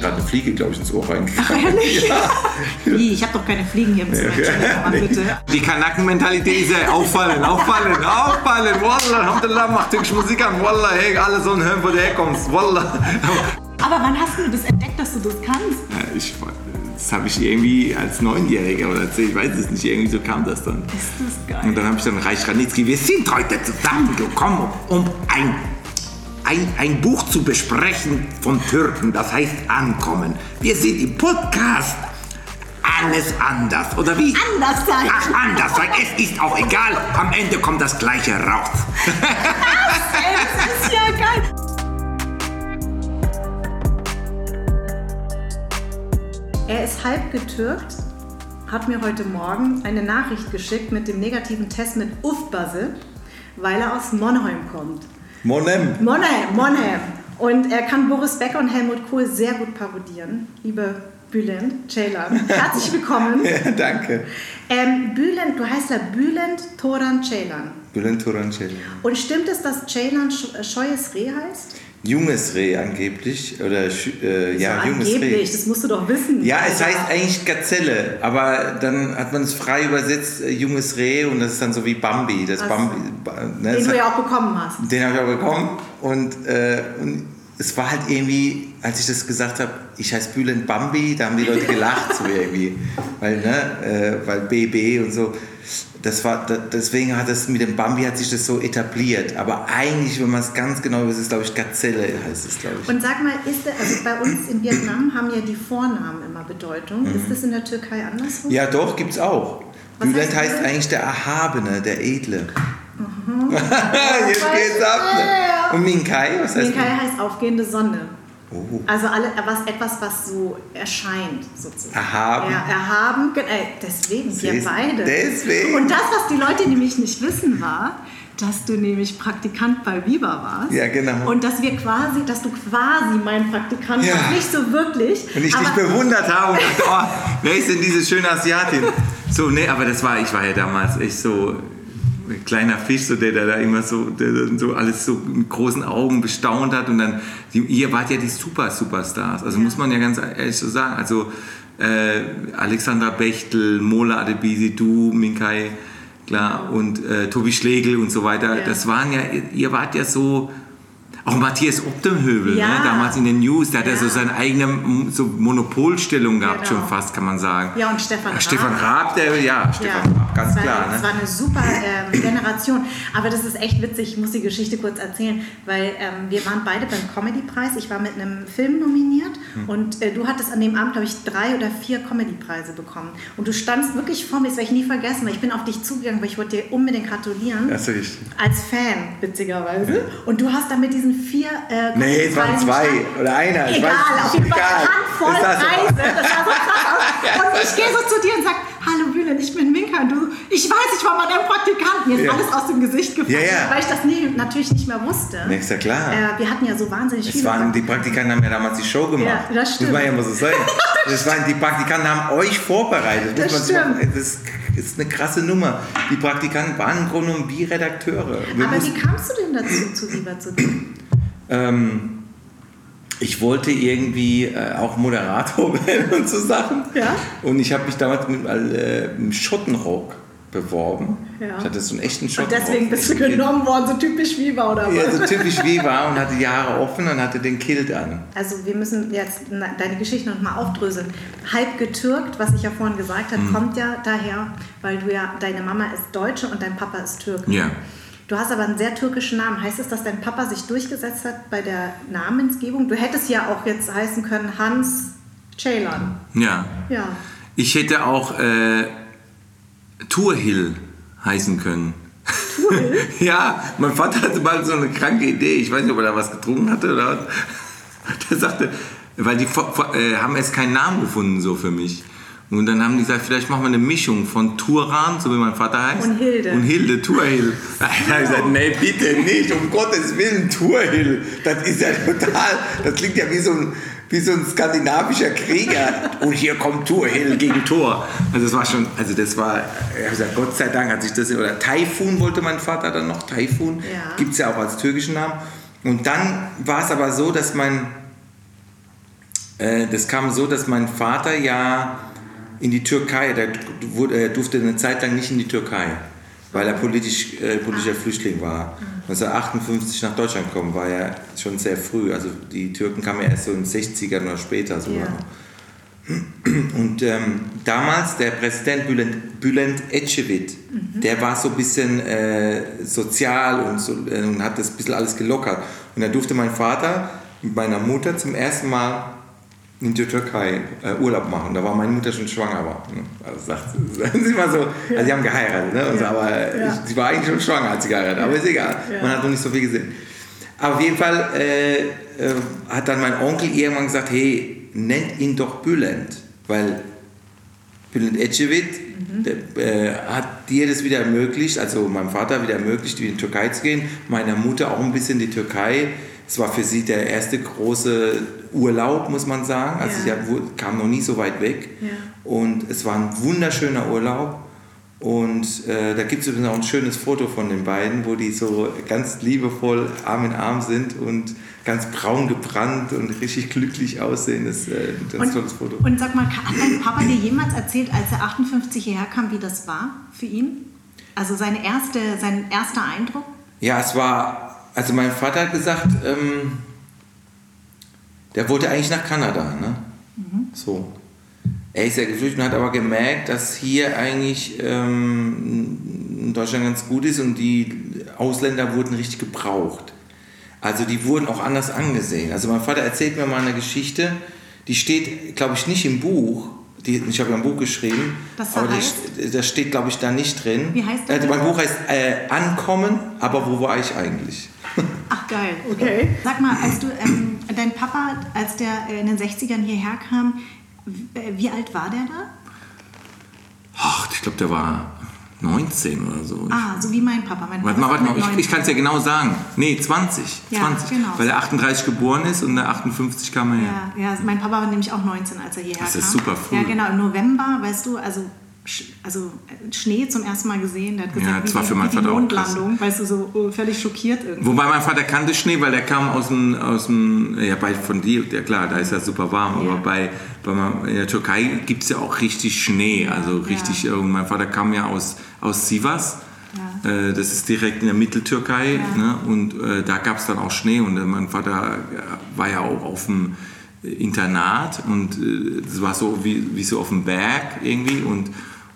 gerade eine Fliege, glaube ich, ins Ohr reingegangen. Ach, ehrlich? Ja. Wie? Ich habe doch keine Fliegen hier im Zimmer. Nee. bitte. Die Kanaken-Mentalität ist ja auffallen, auffallen, auffallen. Wallah, Alhamdulillah, mach türkische Musik an. Wallah, hey, alle sollen hören, wo du herkommst. Wallah. Aber wann hast du das entdeckt, dass du das kannst? Ja, ich, das habe ich irgendwie als Neunjähriger oder zehn, ich weiß es nicht, irgendwie so kam das dann. Ist das geil. Und dann habe ich dann Reich Ranitzky, wir sind heute zusammengekommen, um ein ein, ein Buch zu besprechen von Türken, das heißt Ankommen. Wir sind im Podcast alles anders, oder wie? Anders sein. Ach, anders sein. Es ist auch egal. Am Ende kommt das Gleiche raus. das ist ja geil. Er ist halb getürkt, hat mir heute Morgen eine Nachricht geschickt mit dem negativen Test mit Ufbase, weil er aus Monheim kommt. Monem. Monem, Monem. Und er kann Boris Becker und Helmut Kohl sehr gut parodieren. Liebe Bülent, Ceylan, herzlich willkommen. ja, danke. Ähm, Bülent, du heißt ja Bülent Toran Ceylan. Bülent Toran Ceylan. Und stimmt es, dass Ceylan Scheues Reh heißt? Junges Reh angeblich. Oder äh, ja, so junges angeblich, Reh. das musst du doch wissen. Ja, es heißt eigentlich Gazelle, aber dann hat man es frei übersetzt, äh, junges Reh, und das ist dann so wie Bambi. Das also, Bambi ne, den du ja auch bekommen hast. Den habe ich auch bekommen. Und, äh, und es war halt irgendwie, als ich das gesagt habe, ich heiße Bülent Bambi, da haben die Leute gelacht so irgendwie. Weil, ne, äh, weil BB und so das war, deswegen hat es mit dem Bambi hat sich das so etabliert. Aber eigentlich, wenn man es ganz genau weiß, ist es, glaube ich, Gazelle heißt es, glaube ich. Und sag mal, ist der, also bei uns in Vietnam haben ja die Vornamen immer Bedeutung. Mhm. Ist das in der Türkei andersrum? Ja, doch, gibt es auch. Bülent heißt, heißt eigentlich der Erhabene, der Edle. Mhm. Jetzt geht's ab. Ne? Und Minkai, was heißt Minkai heißt aufgehende Sonne. Oh. Also alle, was, etwas, was so erscheint, sozusagen. Erhaben. Ja, erhaben, äh, deswegen, wir beide. Deswegen. Und das, was die Leute nämlich nicht wissen, war, dass du nämlich Praktikant bei Viva warst. Ja, genau. Und dass wir quasi, dass du quasi mein Praktikant ja. warst, nicht so wirklich. Und ich dich bewundert habe und dachte, oh, wer ist denn diese schöne Asiatin? So, nee, aber das war, ich war ja damals echt so kleiner Fisch, so der, der da immer so, der so alles so mit großen Augen bestaunt hat. Und dann, die, ihr wart ja die Super Superstars. Also ja. muss man ja ganz ehrlich so sagen. Also äh, Alexandra Bechtel, Mola Adebisi, du, Minkai, klar, und äh, Tobi Schlegel und so weiter. Ja. Das waren ja, ihr wart ja so auch Matthias Optemhövel, ne, ja. ne, damals in den News, der hat ja so seine eigene so Monopolstellung gehabt, genau. schon fast, kann man sagen. Ja, und Stefan Raab. Stefan Raab, der, ja, Stefan Raab, ganz war, klar. Ne? Das war eine super ähm, Generation. Aber das ist echt witzig, ich muss die Geschichte kurz erzählen, weil ähm, wir waren beide beim Comedy-Preis. Ich war mit einem Film nominiert hm. und äh, du hattest an dem Abend, glaube ich, drei oder vier Comedy-Preise bekommen. Und du standst wirklich vor mir, das werde ich nie vergessen, weil ich bin auf dich zugegangen, weil ich wollte dir unbedingt gratulieren. Das ist richtig. Als Fan, witzigerweise. Ja. Und du hast dann mit diesen vier. Äh, nee, es waren zwei oder einer. Egal, auf jeden Fall eine Handvoll Preise. Das war so krass. und ich gehe so zu dir und sage, hallo Bülent, ich bin Minka. Und du, ich weiß, ich war mal dein Praktikant. Mir ist ja. alles aus dem Gesicht gefallen, ja, weil ich das nie, natürlich nicht mehr wusste. Nee, ist ja klar. Äh, wir hatten ja so wahnsinnig es viele. Waren, die Praktikanten haben ja damals die Show gemacht. Ja, das stimmt. Muss man ja mal so sagen. das waren, die Praktikanten haben euch vorbereitet. Das, das stimmt. das ist eine krasse Nummer. Die Praktikanten waren im Grunde genommen wie Redakteure. Wir Aber wie kamst du denn dazu, zu Viva zu? Ähm, ich wollte irgendwie äh, auch Moderator werden und so Sachen. Ja? Und ich habe mich damals mit äh, einem Schottenrock beworben. Ja. Ich hatte so einen echten Schottenrock. Und deswegen bist du genommen worden, so typisch Viva oder was? Ja, so typisch Viva und hatte die Haare offen und hatte den Kilt an. Also wir müssen jetzt deine Geschichte nochmal aufdröseln. Halb getürkt, was ich ja vorhin gesagt habe, mhm. kommt ja daher, weil du ja, deine Mama ist Deutsche und dein Papa ist Türke. Ja. Du hast aber einen sehr türkischen Namen. Heißt es, dass dein Papa sich durchgesetzt hat bei der Namensgebung? Du hättest ja auch jetzt heißen können Hans Ceylan. Ja. ja. Ich hätte auch äh, Turhill heißen können. Turhill? ja, mein Vater hatte mal so eine kranke Idee. Ich weiß nicht, ob er da was getrunken hatte oder was. Der sagte, weil die äh, haben jetzt keinen Namen gefunden so für mich. Und dann haben die gesagt, vielleicht machen wir eine Mischung von Turan, so wie mein Vater heißt. Und Hilde. Und Hilde, Turhill. Da habe ich gesagt, nee, bitte nicht, um Gottes Willen, Turhill. Das ist ja total, das klingt ja wie so ein, wie so ein skandinavischer Krieger. Und hier kommt Turhill gegen Tor. Also das war schon, also das war, ich habe gesagt, Gott sei Dank hat sich das, oder Taifun wollte mein Vater dann noch, Taifun. Ja. Gibt es ja auch als türkischen Namen. Und dann war es aber so, dass mein, äh, das kam so, dass mein Vater ja in die Türkei, der wurde, er durfte eine Zeit lang nicht in die Türkei, weil er politisch, äh, politischer Flüchtling war. 1958 nach Deutschland gekommen, war ja schon sehr früh. Also die Türken kamen ja erst so in den 60ern oder später sogar. Ja. Und ähm, damals der Präsident Bülent, Bülent Ecevit, der war so ein bisschen äh, sozial und, so, äh, und hat das ein bisschen alles gelockert. Und da durfte mein Vater mit meiner Mutter zum ersten Mal in der Türkei äh, Urlaub machen. Da war meine Mutter schon schwanger. War, ne? Also sagt Sie mal so, also sie haben geheiratet, ne? So, aber Ja. sie war eigentlich schon schwanger, als sie geheiratet. Aber ist egal, Ja. man hat noch nicht so viel gesehen. Aber auf jeden Fall äh, äh, hat dann mein Onkel irgendwann gesagt, hey, nennt ihn doch Bülent, weil Bülent Ecevit der, äh, hat dir das wieder ermöglicht, also meinem Vater wieder ermöglicht, in die Türkei zu gehen, meiner Mutter auch ein bisschen die Türkei. Es war für sie der erste große Urlaub, muss man sagen. Also Ja. sie kam noch nie so weit weg. Ja. Und es war ein wunderschöner Urlaub. Und äh, da gibt es übrigens auch ein schönes Foto von den beiden, wo die so ganz liebevoll Arm in Arm sind und ganz braun gebrannt und richtig glücklich aussehen. Das ist äh, ein ganz Und, tolles Foto. und sag mal, hat dein Papa dir jemals erzählt, als er 58 hierher kam, wie das war für ihn? Also seine erste, sein erster Eindruck? Ja, es war, also mein Vater hat gesagt, ähm, der wollte eigentlich nach Kanada, ne? So. Er ist ja geflüchtet und hat aber gemerkt, dass hier eigentlich ähm, in Deutschland ganz gut ist und die Ausländer wurden richtig gebraucht. Also die wurden auch anders angesehen. Also mein Vater erzählt mir mal eine Geschichte, die steht, glaube ich, nicht im Buch. Die, ich habe ja ein Buch geschrieben, Das da aber heißt? das, das steht, glaube ich, da nicht drin. Wie heißt das äh, Mein? Buch heißt äh, Ankommen, aber wo war ich eigentlich? Ach geil, okay. Sag mal, als du, ähm, dein Papa, als der in den 60ern hierher kam, wie alt war der da? Ach, ich glaube, der war 19 oder so. Ah, so wie mein Papa. Mein Warte Papa mal, warte mal, ich, ich kann es ja genau sagen. Nee, 20. Ja, 20. genau. Weil er 38 geboren ist und der 58 kam er her. Ja, ja, mein Papa war nämlich auch 19, als er hierher Das kam. ist super früh. Ja, genau, im November, weißt du, also, also äh, Schnee zum ersten Mal gesehen. Der hat gesagt, Ja, das war für meinen Vater auch. Mondlandung, weißt du, so oh, völlig schockiert irgendwie. Wobei mein Vater kannte Schnee, weil der kam aus dem, aus dem ja, bei, von dir, ja klar, da ist ja super warm, Ja. aber bei, bei in der Türkei gibt es ja auch richtig Schnee, also richtig, ja. äh, und mein Vater kam ja aus, aus Sivas, äh, das ist direkt in der Mitteltürkei, Ja. ne? und äh, da gab es dann auch Schnee und äh, mein Vater äh, war ja auch auf dem Internat und äh, das war so wie, wie so auf dem Berg irgendwie und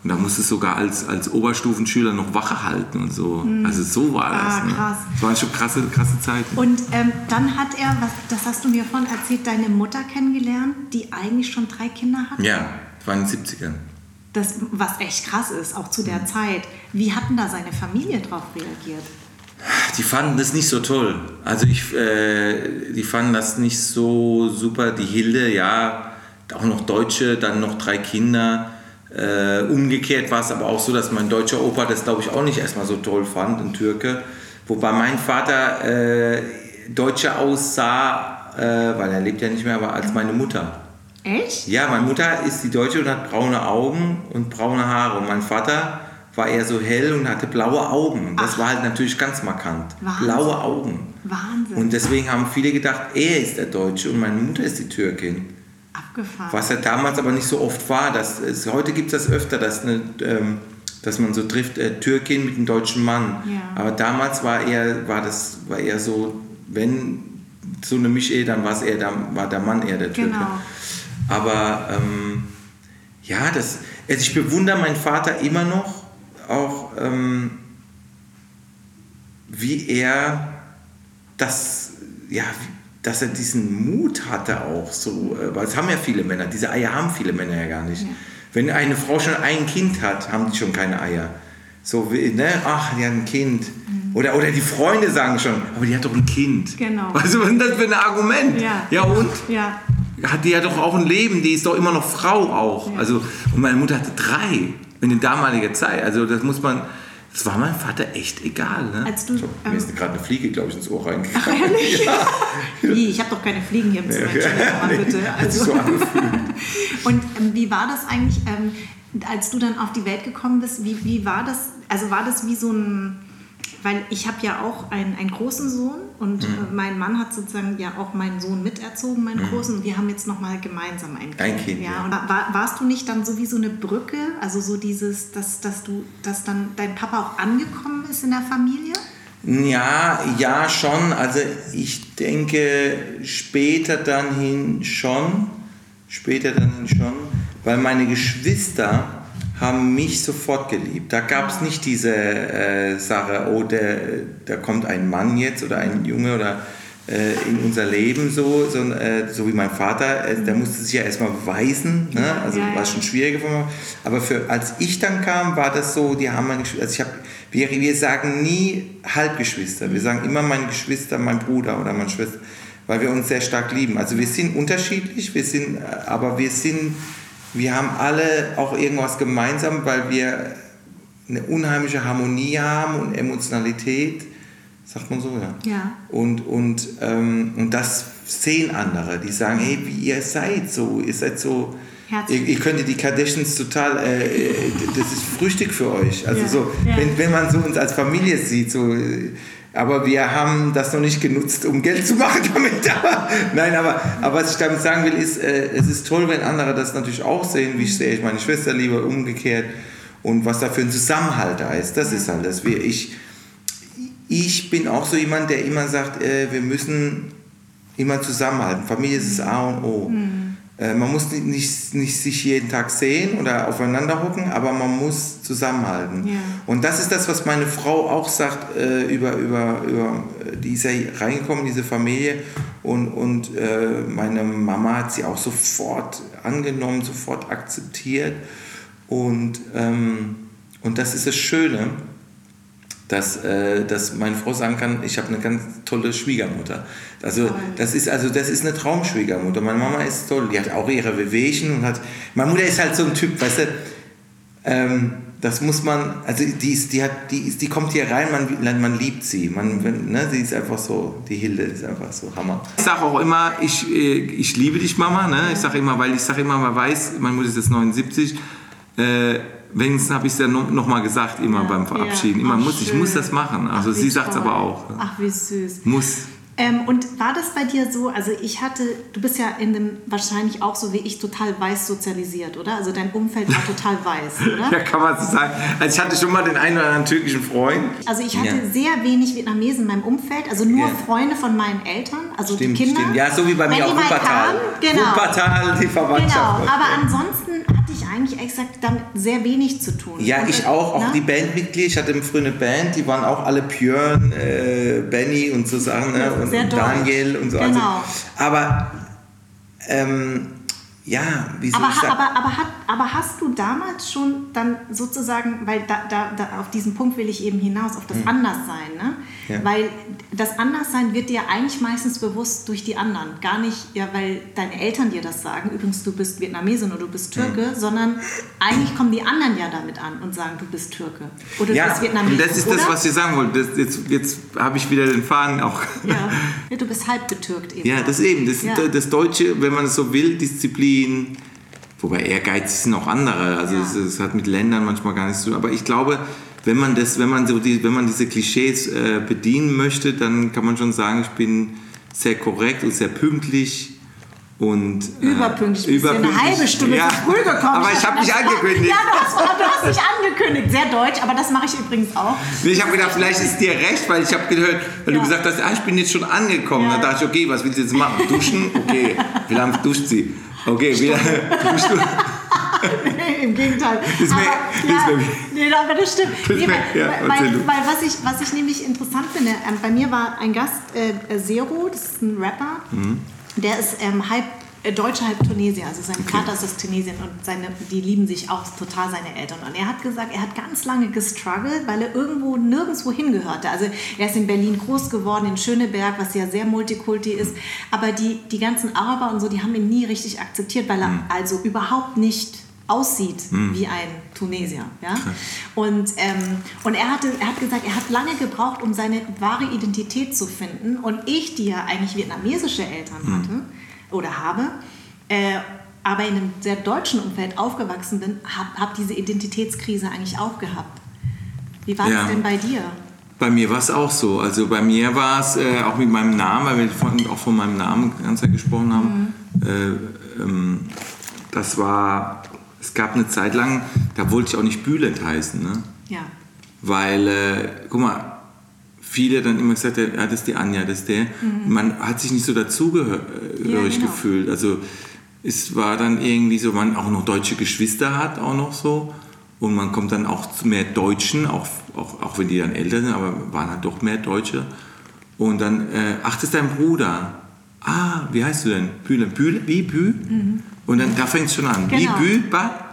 und da musste sogar als, als Oberstufenschüler noch Wache halten und so. Also so war das. Ah, ne? krass. Das waren schon krasse, krasse Zeiten. Und ähm, dann hat er, was, das hast du mir vorhin erzählt, deine Mutter kennengelernt, die eigentlich schon drei Kinder hat. ja, das war in den 70ern. Das, was echt krass ist, auch zu der Mhm. Zeit. Wie hat denn da seine Familie drauf reagiert? Die fanden das nicht so toll. Also ich, äh, die fanden das nicht so super. Die Hilde, ja, auch noch Deutsche, dann noch drei Kinder. Äh, umgekehrt war es aber auch so, dass mein deutscher Opa das, glaube ich, auch nicht erstmal so toll fand, ein Türke. Wobei mein Vater äh, deutscher aussah, äh, weil er lebt ja nicht mehr, aber als meine Mutter. Echt? Ja, meine Mutter ist die Deutsche und hat braune Augen und braune Haare. Und mein Vater war eher so hell und hatte blaue Augen. Und das war halt natürlich ganz markant. Wahnsinn. Blaue Augen. Wahnsinn. Und deswegen haben viele gedacht, er ist der Deutsche und meine Mutter ist die Türkin. Abgefahren. Was ja damals aber nicht so oft war. Das ist, heute gibt es das öfter, dass, eine, ähm, dass man so trifft, äh, Türkin mit einem deutschen Mann. Ja. Aber damals war eher, war das war eher so, wenn so eine Mischehe, dann war es eher der, war der Mann eher der Türke. Genau. Aber ähm, ja, das, also ich bewundere meinen Vater immer noch, auch ähm, wie er das, ja, dass er diesen Mut hatte auch so, äh, weil es haben ja viele Männer, diese Eier haben viele Männer ja gar nicht. Ja. Wenn eine Frau schon ein Kind hat, haben die schon keine Eier. So, wie, ne, ach, die hat ein Kind. Oder, oder die Freunde sagen schon, aber die hat doch ein Kind. Genau. Also, was ist das für ein Argument? Ja. ja und? Ja. hat die ja doch auch ein Leben, die ist doch immer noch Frau auch. Ja. Also, und meine Mutter hatte drei in damaliger Zeit. Also das muss man, das war meinem Vater echt egal. Ne? Als du, so, ähm, mir ist gerade eine Fliege, glaube ich, ins Ohr reingegangen. Ach, ehrlich? Ja. Wie? Ich habe doch keine Fliegen hier im Zimmer. Ja. bitte. Also. So Und ähm, wie war das eigentlich, ähm, als du dann auf die Welt gekommen bist? Wie, wie war das? Also war das wie so ein weil ich habe ja auch einen, einen großen Sohn und mhm. Äh, mein Mann hat sozusagen ja auch meinen Sohn miterzogen, meinen mhm. großen, und wir haben jetzt nochmal gemeinsam ein Kind. Ein Kind ja. ja. Und war, warst du nicht dann so wie so eine Brücke, also so dieses, dass, dass du, dass dann dein Papa auch angekommen ist in der Familie? Ja, ja, schon. Also ich denke später dann hin schon, später dann hin schon, weil meine Geschwister haben mich sofort geliebt. Da gab es nicht diese äh, Sache, oh, der, da kommt ein Mann jetzt oder ein Junge oder äh, in unser Leben so, so, äh, so wie mein Vater, äh, der musste sich ja erstmal beweisen, ne? also ja, ja. war schon schwieriger für mich. Aber für, als ich dann kam, war das so, die haben meine Geschwister, also ich habe, wir, wir sagen nie Halbgeschwister, wir sagen immer meine Geschwister, mein Bruder oder meine Schwester, weil wir uns sehr stark lieben. Also wir sind unterschiedlich, wir sind, äh, aber wir sind wir haben alle auch irgendwas gemeinsam, weil wir eine unheimliche Harmonie haben und Emotionalität, sagt man so, ja. ja. Und, und, ähm, und das sehen andere, die sagen, hey, wie ihr seid so, ihr seid so, ihr, ihr könnt die Kardashians total, äh, äh, das ist früchtig für euch. Also ja. so, ja. Wenn, wenn man so uns als Familie sieht, so aber wir haben das noch nicht genutzt, um Geld zu machen damit. Nein, aber, aber was ich damit sagen will, ist, äh, es ist toll, wenn andere das natürlich auch sehen, wie sehe ich meine Schwester lieber umgekehrt und was da für ein Zusammenhalt da ist. Das ist halt das. Ich, ich bin auch so jemand, der immer sagt, äh, wir müssen immer zusammenhalten. Familie ist das A und O. Mhm. Äh, man muss nicht, nicht sich jeden Tag sehen oder aufeinander hocken, aber man muss zusammenhalten. Ja. Und das ist das, was meine Frau auch sagt äh, über, über, über, die ist ja reingekommen, diese Familie. Und, und äh, meine Mama hat sie auch sofort angenommen, sofort akzeptiert. Und, ähm, und das ist das Schöne dass, äh, dass meine Frau sagen kann, ich habe eine ganz tolle Schwiegermutter. Also das ist also das ist eine Traumschwiegermutter. Meine Mama ist toll, die hat auch ihre Wehwehchen und hat. Meine Mutter ist halt so ein Typ, weißt du. Ähm, das muss man, also die, ist, die, hat, die, ist, die kommt hier rein, man, man liebt sie. Man, ne, sie ist einfach so, die Hilde ist einfach so Hammer. Ich sage auch immer, ich, äh, ich liebe dich, Mama. Ne? Ich sage immer, weil ich sage immer, man weiß, meine Mutter ist jetzt 79. Äh, wenigstens habe ich es ja noch, noch, mal gesagt, immer ja, beim Verabschieden. Immer muss, ich muss das machen. Also Ach, sie sagt es aber auch. Ach, wie süß. Muss. Ähm, und war das bei dir so, also ich hatte, du bist ja in dem, wahrscheinlich auch so wie ich, total weiß sozialisiert, oder? Also dein Umfeld war total weiß, oder? ja, kann man so sagen. Also ich hatte schon mal den einen oder anderen türkischen Freund. Also ich hatte ja. sehr wenig Vietnamesen in meinem Umfeld, also nur ja. Freunde von meinen Eltern, also stimmt, die Kinder. Stimmt. Ja, so wie bei mir auch Wuppertal. Genau. Wuppertal, die Verwandtschaft. Genau, aber ansonsten eigentlich exakt damit sehr wenig zu tun. Ja, und, ich auch, auch na? Ne? die Bandmitglieder. Ich hatte früher eine Band, die waren auch alle Björn, äh, Benny und so Sachen ne? und, und Daniel und so. Genau. Also, aber ähm, ja, wie soll aber, ich sagen? Aber, aber, hat, aber hast du damals schon dann sozusagen, weil da, da, da auf diesen Punkt will ich eben hinaus, auf das mhm. Anderssein, ne? Ja. Weil das Anderssein wird dir eigentlich meistens bewusst durch die anderen. Gar nicht, ja, weil deine Eltern dir das sagen, übrigens du bist Vietnamesin oder du bist Türke, mhm. sondern eigentlich kommen die anderen ja damit an und sagen, du bist Türke. Oder ja, du bist Vietnamesin. Und das ist oder? das, was ich sagen wollte. Das, jetzt jetzt habe ich wieder den Faden auch. Ja. ja, du bist halb getürkt eben. Ja, das eben. Das, das Deutsche, wenn man es so will, Disziplin, wobei Ehrgeiz sind auch andere. Also es, ja. hat mit Ländern manchmal gar nichts zu tun. Aber ich glaube, wenn man das, wenn man so die, wenn man diese Klischees äh, bedienen möchte, dann kann man schon sagen, ich bin sehr korrekt und sehr pünktlich und äh, überpünktlich. Eine halbe Stunde ja. früh gekommen. Aber ich habe mich angekündigt. Ja, du hast, du hast dich angekündigt. Sehr deutsch, aber das mache ich übrigens auch. Ich habe gedacht, vielleicht ist dir recht, weil ich habe gehört, weil ja. du gesagt hast, ah, ich bin jetzt schon angekommen. Ja. Da dachte ich, okay, was willst du jetzt machen? Duschen? Okay. Wie lange duscht sie? Okay, wieder duschst du? nee, im Gegenteil. Das aber, ja, nee, aber das stimmt. Das nee, weil, ja, weil, weil, was, ich, was ich nämlich interessant finde, ähm, bei mir war ein Gast, äh, Zero, das ist ein Rapper, mhm. der ist ähm, halb äh, Deutscher, halb Tunesier. Also sein okay. Vater ist aus Tunesien und seine, die lieben sich auch total, seine Eltern. Und er hat gesagt, er hat ganz lange gestruggelt, weil er irgendwo nirgendwo hingehörte. Also er ist in Berlin groß geworden, in Schöneberg, was ja sehr multikulti ist. Aber die, die ganzen Araber und so, die haben ihn nie richtig akzeptiert, weil er mhm. also überhaupt nicht aussieht mhm. wie ein Tunesier. Ja? Und, ähm, und er, hatte, er hat gesagt, er hat lange gebraucht, um seine wahre Identität zu finden. Und ich, die ja eigentlich vietnamesische Eltern mhm. hatte oder habe, äh, aber in einem sehr deutschen Umfeld aufgewachsen bin, habe hab diese Identitätskrise eigentlich auch gehabt. Wie war ja. das denn bei dir? Bei mir war es auch so. Also bei mir war es äh, auch mit meinem Namen, weil wir vorhin auch von meinem Namen ganz gesprochen haben. Mhm. Äh, ähm, das war es gab eine Zeit lang, da wollte ich auch nicht Bülent heißen. Ne? Ja. Weil, äh, guck mal, viele dann immer gesagt ja, das ist die Anja, das ist der. Mhm. Man hat sich nicht so dazugehörig ja, genau. gefühlt. Also es war dann irgendwie so, man auch noch deutsche Geschwister hat, auch noch so. Und man kommt dann auch zu mehr Deutschen, auch, auch, auch wenn die dann älter sind, aber waren halt doch mehr Deutsche. Und dann, äh, ach, das ist dein Bruder. Ah, wie heißt du denn? Bühle. Bühle? Wie? Bü? Mhm. Und dann, da fängt es schon an. Genau. Wie Bühlbad?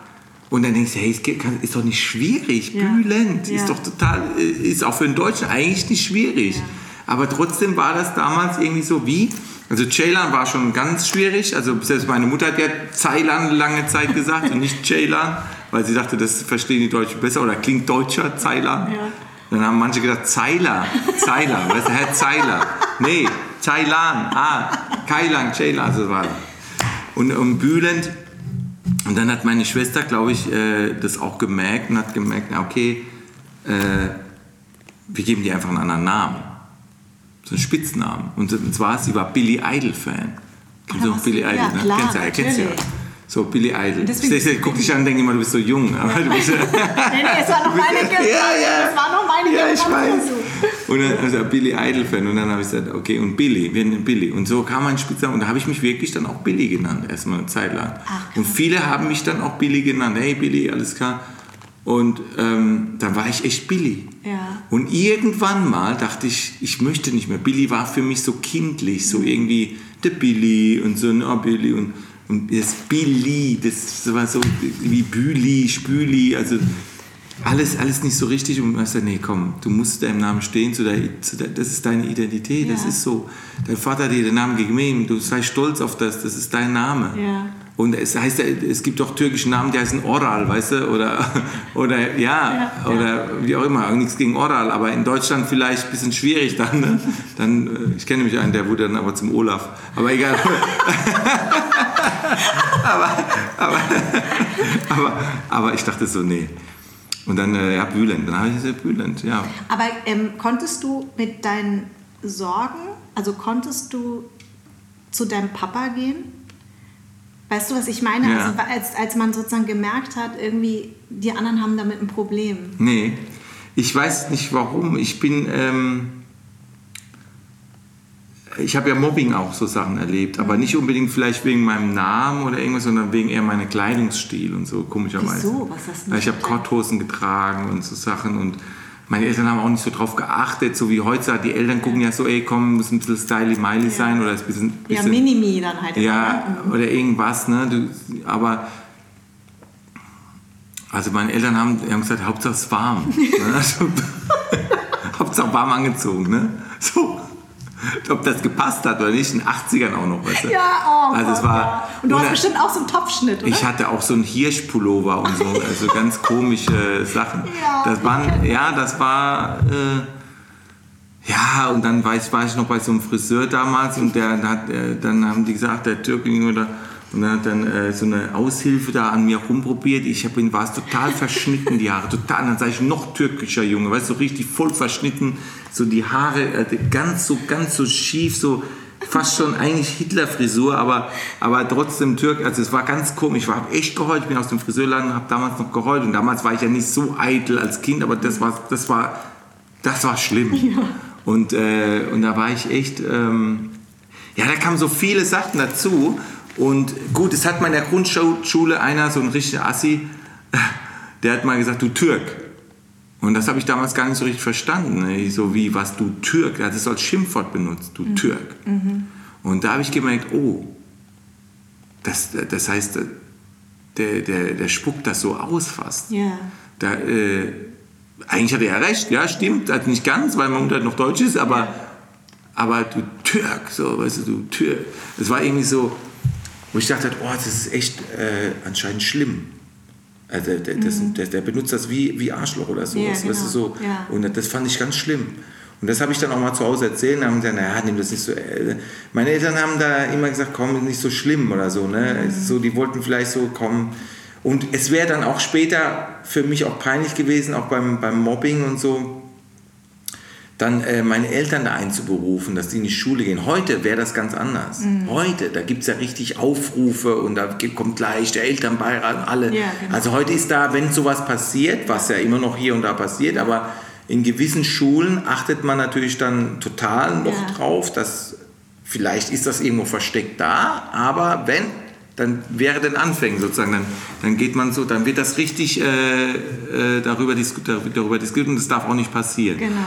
Und dann denkst du, hey, es ist doch nicht schwierig. Ja. Bühlend ja. ist doch total, ist auch für einen Deutschen eigentlich nicht schwierig. Ja. Aber trotzdem war das damals irgendwie so wie, also Ceylan war schon ganz schwierig. Also selbst meine Mutter hat ja Zeilan lange Zeit gesagt und nicht Ceylan, weil sie dachte, das verstehen die Deutschen besser oder klingt deutscher, Zeilan. Ja. Dann haben manche gedacht, Zeiler, Zeiler, weißt du, Herr Zeiler. Nee, Ceylan, ah, Kailan, Ceylan, also war das und um Bühlend. Und dann hat meine Schwester, glaube ich, äh, das auch gemerkt und hat gemerkt, na okay, äh, wir geben dir einfach einen anderen Namen. So einen Spitznamen. Und, zwar, sie war Billy Idol-Fan. Kennst du auch Billy Idol? Ja, ne? klar, kennst du kennst ja. So, Billy Idol. Deswegen, guck dich an und denke immer, du bist so jung. Aber du bist, nee, nee, es war noch meine Generation. Ja, ja. Es war noch meine ja, ich weiß. Und dann, also Billy Idol-Fan. Und dann habe ich gesagt, okay, und Billy, wir nennen Billy. Und so kam mein Spitzname. Und da habe ich mich wirklich dann auch Billy genannt, erstmal eine Zeit lang. Ach, und viele haben mich dann auch Billy genannt. Hey, Billy, alles klar. Und ähm, dann war ich echt Billy. Ja. Und irgendwann mal dachte ich, ich möchte nicht mehr. Billy war für mich so kindlich, so mhm. irgendwie der Billy und so, oh Billy. Und und das Billy, das war so wie Büli, Spüli, also alles, alles nicht so richtig. Und man sagt, nee, komm, du musst deinem Namen stehen, zu der, zu der, das ist deine Identität, ja. das ist so. Dein Vater hat dir den Namen gegeben, du sei stolz auf das, das ist dein Name. Ja. Und es heißt es gibt auch türkische Namen, die heißen Oral, weißt du, oder, oder ja, ja, oder wie auch immer, nichts gegen Oral, aber in Deutschland vielleicht ein bisschen schwierig dann. Ne? dann äh, ich kenne nämlich einen, der wurde dann aber zum Olaf, aber egal. aber, aber, aber, aber ich dachte so, nee. Und dann, äh, ja, Bülent, dann habe ich gesagt, Bülent, ja. Aber ähm, konntest du mit deinen Sorgen, also konntest du zu deinem Papa gehen? Weißt du, was ich meine? Ja. Also, als, als man sozusagen gemerkt hat, irgendwie, die anderen haben damit ein Problem. Nee, ich weiß nicht warum. Ich bin, ähm, ich habe ja Mobbing auch so Sachen erlebt, aber nicht unbedingt vielleicht wegen meinem Namen oder irgendwas, sondern wegen eher meinem Kleidungsstil und so, komischerweise. Wieso? Was hast du Ich habe Korthosen getragen und so Sachen und meine Eltern haben auch nicht so drauf geachtet, so wie heute. Die Eltern gucken ja so, ey, komm, muss ein bisschen styly-miley ja. sein oder ein bisschen, bisschen... Ja, Minimi dann halt. Ja, immer, ne? oder irgendwas, ne? Du, aber... Also meine Eltern haben, haben gesagt, Hauptsache es warm. ne? also, Hauptsache warm angezogen, ne? So ob das gepasst hat oder nicht, in den 80ern auch noch. Weißt du? Ja, oh also es war, ja. Und du hast bestimmt auch so einen Topfschnitt, oder? Ich hatte auch so einen Hirschpullover und so, also ganz komische Sachen. Ja, das waren, ja, das war... Äh, ja, und dann war ich, war ich noch bei so einem Friseur damals und der, hat, äh, dann haben die gesagt, der Türkin oder und dann hat dann äh, so eine Aushilfe da an mir rumprobiert. Ich hab ihn, war es total verschnitten, die Haare. Total. Und dann sah ich noch türkischer Junge, weißt du, so richtig voll verschnitten. So die Haare äh, ganz so, ganz so schief, so fast schon eigentlich Hitler-Frisur, aber, aber trotzdem Türk. Also es war ganz komisch. Ich habe echt geheult. Ich bin aus dem Friseurladen und habe damals noch geheult. Und damals war ich ja nicht so eitel als Kind, aber das war, das war, das war schlimm. Ja. Und, äh, und da war ich echt. Ähm, ja, da kamen so viele Sachen dazu. Und gut, es hat mal in der Grundschule einer, so ein richtiger Assi, der hat mal gesagt, du Türk. Und das habe ich damals gar nicht so richtig verstanden. Ne? So wie, was du Türk, er hat es als Schimpfwort benutzt, du mhm. Türk. Mhm. Und da habe ich gemerkt, oh, das, das heißt, der, der, der spuckt das so aus fast. Ja. Da, äh, eigentlich hat er recht, ja, stimmt, also nicht ganz, weil man halt noch Deutsch ist, aber, aber du Türk, so, weißt du, du Türk. Das war irgendwie so, wo ich dachte, oh, das ist echt äh, anscheinend schlimm. Also der, das, Mhm. der, der benutzt das wie, wie Arschloch oder sowas, Ja, du, so. genau, ja. Und das fand ich ganz schlimm. Und das habe ich dann auch mal zu Hause erzählt und haben gesagt, naja, nimm das nicht so. äh, Meine Eltern haben da immer gesagt, komm, ist nicht so schlimm oder so. Ne? Mhm. So, die wollten vielleicht so kommen. Und es wäre dann auch später für mich auch peinlich gewesen, auch beim, beim Mobbing und so, dann äh, meine Eltern da einzuberufen, dass die in die Schule gehen. Heute wäre das ganz anders. Mhm. Heute, da gibt es ja richtig Aufrufe und da kommt gleich der Elternbeirat und alle. Ja, genau. Also heute ist da, wenn sowas passiert, was ja immer noch hier und da passiert, aber in gewissen Schulen achtet man natürlich dann total noch Ja. drauf, dass vielleicht ist das irgendwo versteckt da, aber wenn, dann wäre den Anfängen sozusagen, dann, dann geht man so, dann wird das richtig äh, äh, darüber, disku darüber diskutiert und das darf auch nicht passieren. Genau.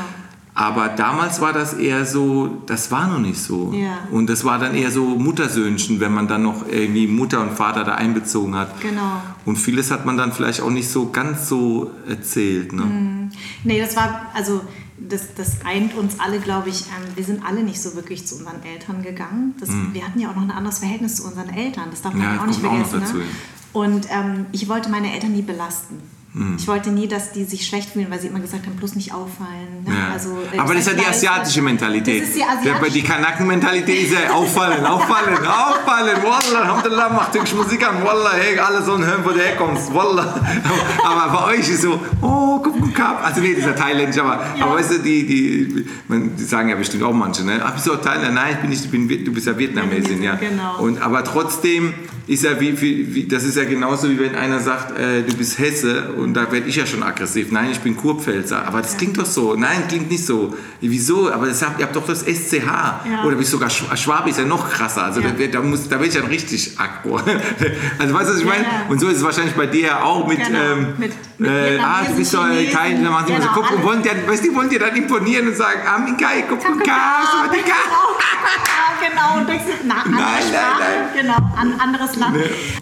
Aber damals war das eher so, das war noch nicht so. Ja. Und das war dann eher so Muttersöhnchen, wenn man dann noch irgendwie Mutter und Vater da einbezogen hat. Genau. Und vieles hat man dann vielleicht auch nicht so ganz so erzählt. Ne? Mhm. Nee, das war, also das, das eint uns alle, glaube ich. Ähm, wir sind alle nicht so wirklich zu unseren Eltern gegangen. Das, Wir hatten ja auch noch ein anderes Verhältnis zu unseren Eltern. Das darf man Ja, auch nicht auch vergessen. dazu, ne? Und ähm, ich wollte meine Eltern nie belasten. Ich wollte nie, dass die sich schlecht fühlen, weil sie immer gesagt haben, bloß nicht auffallen. Ne? Ja. Also, äh, Aber das ist ja die asiatische Mentalität. Das ist die asiatische Die Kanaken-Mentalität ist ja auffallen, auffallen, auffallen. Wallah, Alhamdulillah, mach türkische Musik an. Wallah, hey, alle sollen hören, wo du herkommst. Wallah. Aber bei euch ist so, oh, guck mal, Kap. Also nee, das ist ja thailändisch, aber, aber weißt du, die, die, die sagen ja bestimmt auch manche, ne? Ach, bist du auch Thailänder? Nein, ich bin nicht, ich bin, du bist ja Vietnamesin, ja. Genau. Und, aber trotzdem ist ja wie, wie, wie, das ist ja genauso wie wenn einer sagt, äh, du bist Hesse und da werde ich ja schon aggressiv. Nein, ich bin Kurpfälzer. Aber das klingt doch so. Nein, klingt nicht so. Wieso? Aber das habt, ihr habt doch das SCH. Oder bist sogar Sch Schwabe ist ja noch krasser. Also Ja. da, da, muss, da werde ich dann richtig aggro. also weißt du, was ich meine? Ja, ja. Und so ist es wahrscheinlich bei dir auch mit, Genau. ähm, Mit- mit äh, ah, du bist doch Vietnamesen, Teil, dann machen die immer so, Genau, guck, und alle. wollen dir, weißt du, wollen dir dann imponieren und sagen, ah, Mikai, guck, Ja, guck, genau. Und denkst, na, andere Nein, nein, Sprache, nein. genau, an, anderes Land.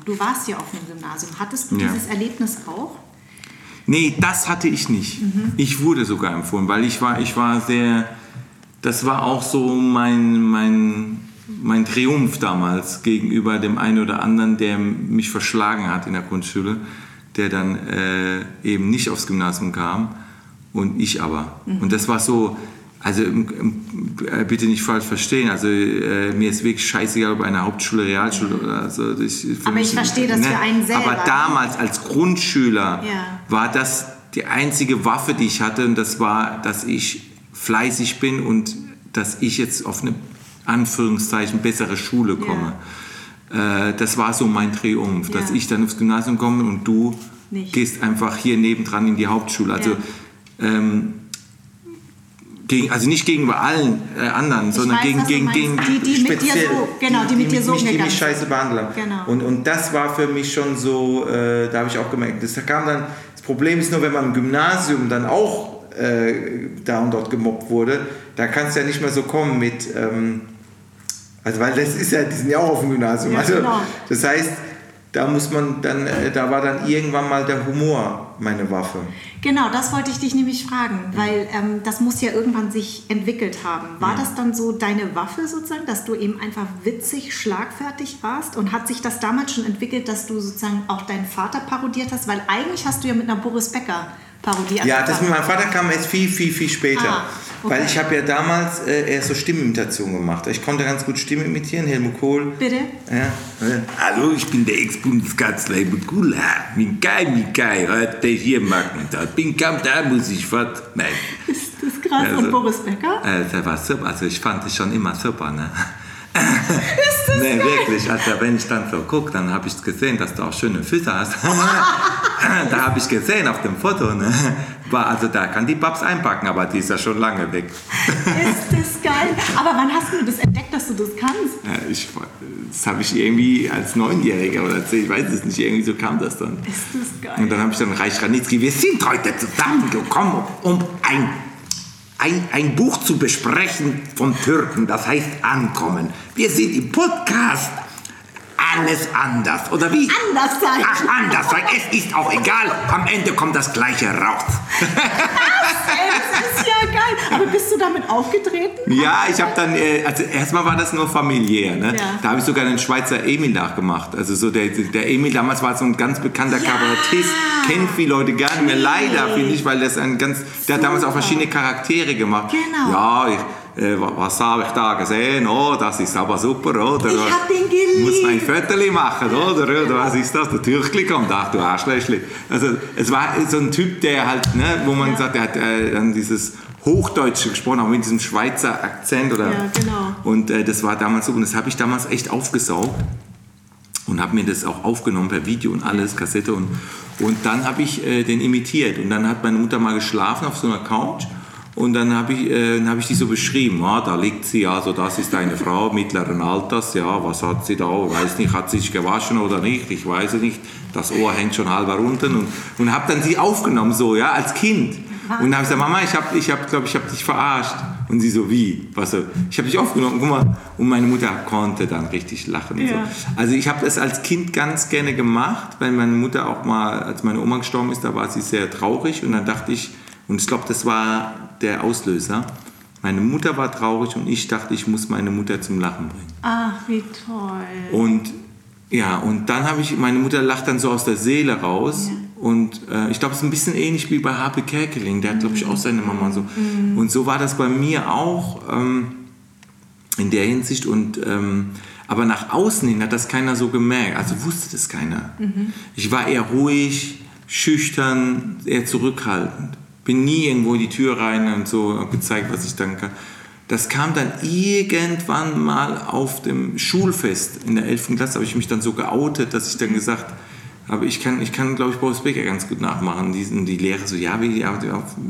Du warst ja auf einem Gymnasium. Hattest du Ja. dieses Erlebnis auch? Nee, das hatte ich nicht. Ich wurde sogar empfohlen, weil ich war, ich war sehr, das war auch so mein, mein, mein Triumph damals gegenüber dem einen oder anderen, der mich verschlagen hat in der Grundschule, der dann äh, eben nicht aufs Gymnasium kam und ich aber. Und das war so, also äh, bitte nicht falsch verstehen, also äh, mir ist wirklich scheißegal, ob eine Hauptschule, Realschule oder so. Für Aber ich verstehe das für einen selber. Aber damals als Grundschüler Ja. war das die einzige Waffe, die ich hatte, und das war, dass ich fleißig bin und dass ich jetzt auf eine Anführungszeichen bessere Schule komme. Äh, das war so mein Triumph, dass Ja. ich dann aufs Gymnasium komme und du Nicht. gehst einfach hier nebendran in die Hauptschule. Also, Ja. ähm, gegen, also nicht gegenüber allen äh, anderen, sondern weiß, gegen, gegen, meinst. gegen Die- die mit dir speziell, so- genau, die mit dir so mich, die mich scheiße behandelt haben. Genau. Und, und das war für mich schon so, äh, da habe ich auch gemerkt, das kam dann, das Problem ist nur, wenn man im Gymnasium dann auch äh, da und dort gemobbt wurde, da kann es ja nicht mehr so kommen mit, ähm, also weil das ist ja, die sind ja auch auf dem Gymnasium. Ja, also genau. das heißt, da muss man dann, äh, da war dann irgendwann mal der Humor meine Waffe. Genau, das wollte ich dich nämlich fragen, weil ähm, das muss ja irgendwann sich entwickelt haben. War das dann so deine Waffe sozusagen, dass du eben einfach witzig, schlagfertig warst? Und hat sich das damals schon entwickelt, dass du sozusagen auch deinen Vater parodiert hast? Weil eigentlich hast du ja mit einer Boris Becker Parodie Ja, das mit meinem Vater kam erst viel, viel, viel später. Ah. Weil ich habe ja damals äh, erst so Stimmenimitation gemacht. Ich konnte ganz gut Stimmen imitieren, Helmut Kohl. Bitte? Ja. Hallo, ich bin der Ex-Bundeskanzler Helmut Kohl. Mikai, Mikai, heute hier machen. Da bin kam, da muss ich fort. Nein. Ist das krass? Also- Und Boris Becker? Äh, der war super, also ich fand es schon immer super, ne? Ist das nee, wirklich. Also wenn ich dann so gucke, dann habe ich gesehen, dass du auch schöne Füße hast. da habe ich gesehen auf dem Foto, ne? Also da kann die Babs einpacken, aber die ist ja schon lange weg. Ist das geil? Aber wann hast du das entdeckt, dass du das kannst? Ja, ich, das habe ich irgendwie als Neunjähriger oder zehn, ich weiß es nicht, irgendwie so kam das dann. Ist das geil? Und dann habe ich dann Reich Ranitzky, wir sind heute zusammengekommen, um ein, ein, ein Buch zu besprechen vom Türken, das heißt Ankommen. Wir sind im Podcast alles anders, oder wie? Anders sein. Ach, anders sein, es ist auch egal. Am Ende kommt das Gleiche raus. das ist ja geil. Aber bist du damit aufgetreten? Ja, ich habe dann, äh, also erstmal war das nur familiär. Ne? Ja. Da habe ich sogar den Schweizer Emil nachgemacht. Also so der, der Emil damals war so ein ganz bekannter Ja. Kabarettist, kennt viele Leute gar nicht mehr. Leider, finde ich, weil das ein ganz, der hat damals auch verschiedene Charaktere gemacht. Genau. Ja, ich, äh, wa- was habe ich da gesehen? Oh, das ist aber super, oder? Ich hab den geliebt. Muss ein Viertel machen, oder? Oder was ist das? Der Türkli kommt, ach du Arschlöchli. Also es war so ein Typ, der halt, ne, wo man sagt, der hat äh, dann dieses Hochdeutsche gesprochen, auch mit diesem Schweizer Akzent. Oder, Ja, genau. Und äh, das war damals so, und das habe ich damals echt aufgesaugt und habe mir das auch aufgenommen per Video und alles, Kassette und, und dann habe ich äh, den imitiert und dann hat meine Mutter mal geschlafen auf so einer Couch und dann habe ich, äh, dann hab ich die so beschrieben, ja, da liegt sie, also das ist eine Frau mittleren Alters, ja, was hat sie da, weiß nicht, hat sie sich gewaschen oder nicht, ich weiß es nicht, das Ohr hängt schon halber unten und, und habe dann sie aufgenommen so, ja, als Kind. Und dann habe ich gesagt, Mama, ich habe, ich hab, glaube ich, habe dich verarscht. Und sie so, wie? Was so? Ich habe dich aufgenommen, guck mal. Und meine Mutter konnte dann richtig lachen. Ja. so. Also ich habe das als Kind ganz gerne gemacht, weil meine Mutter auch mal, als meine Oma gestorben ist, da war sie sehr traurig. Und dann dachte ich, und ich glaube, das war der Auslöser. Meine Mutter war traurig und ich dachte, ich muss meine Mutter zum Lachen bringen. Ach, wie toll. Und ja, und dann habe ich, meine Mutter lacht dann so aus der Seele raus. Und äh, ich glaube, es ist ein bisschen ähnlich wie bei Harpe Kerkeling. Der hat, glaube ich, auch seine Mama so. Und so war das bei mir auch ähm, in der Hinsicht. Und, ähm, aber nach außen hin hat das keiner so gemerkt. Also wusste das keiner. Ich war eher ruhig, schüchtern, eher zurückhaltend. Bin nie irgendwo in die Tür rein und so hab gezeigt, was ich dann kann. Das kam dann irgendwann mal auf dem Schulfest in der 11. Klasse, habe ich mich dann so geoutet, dass ich dann gesagt habe, ich kann, ich kann glaube ich, Boris Becker ganz gut nachmachen. Die, die Lehrer so, ja, wie,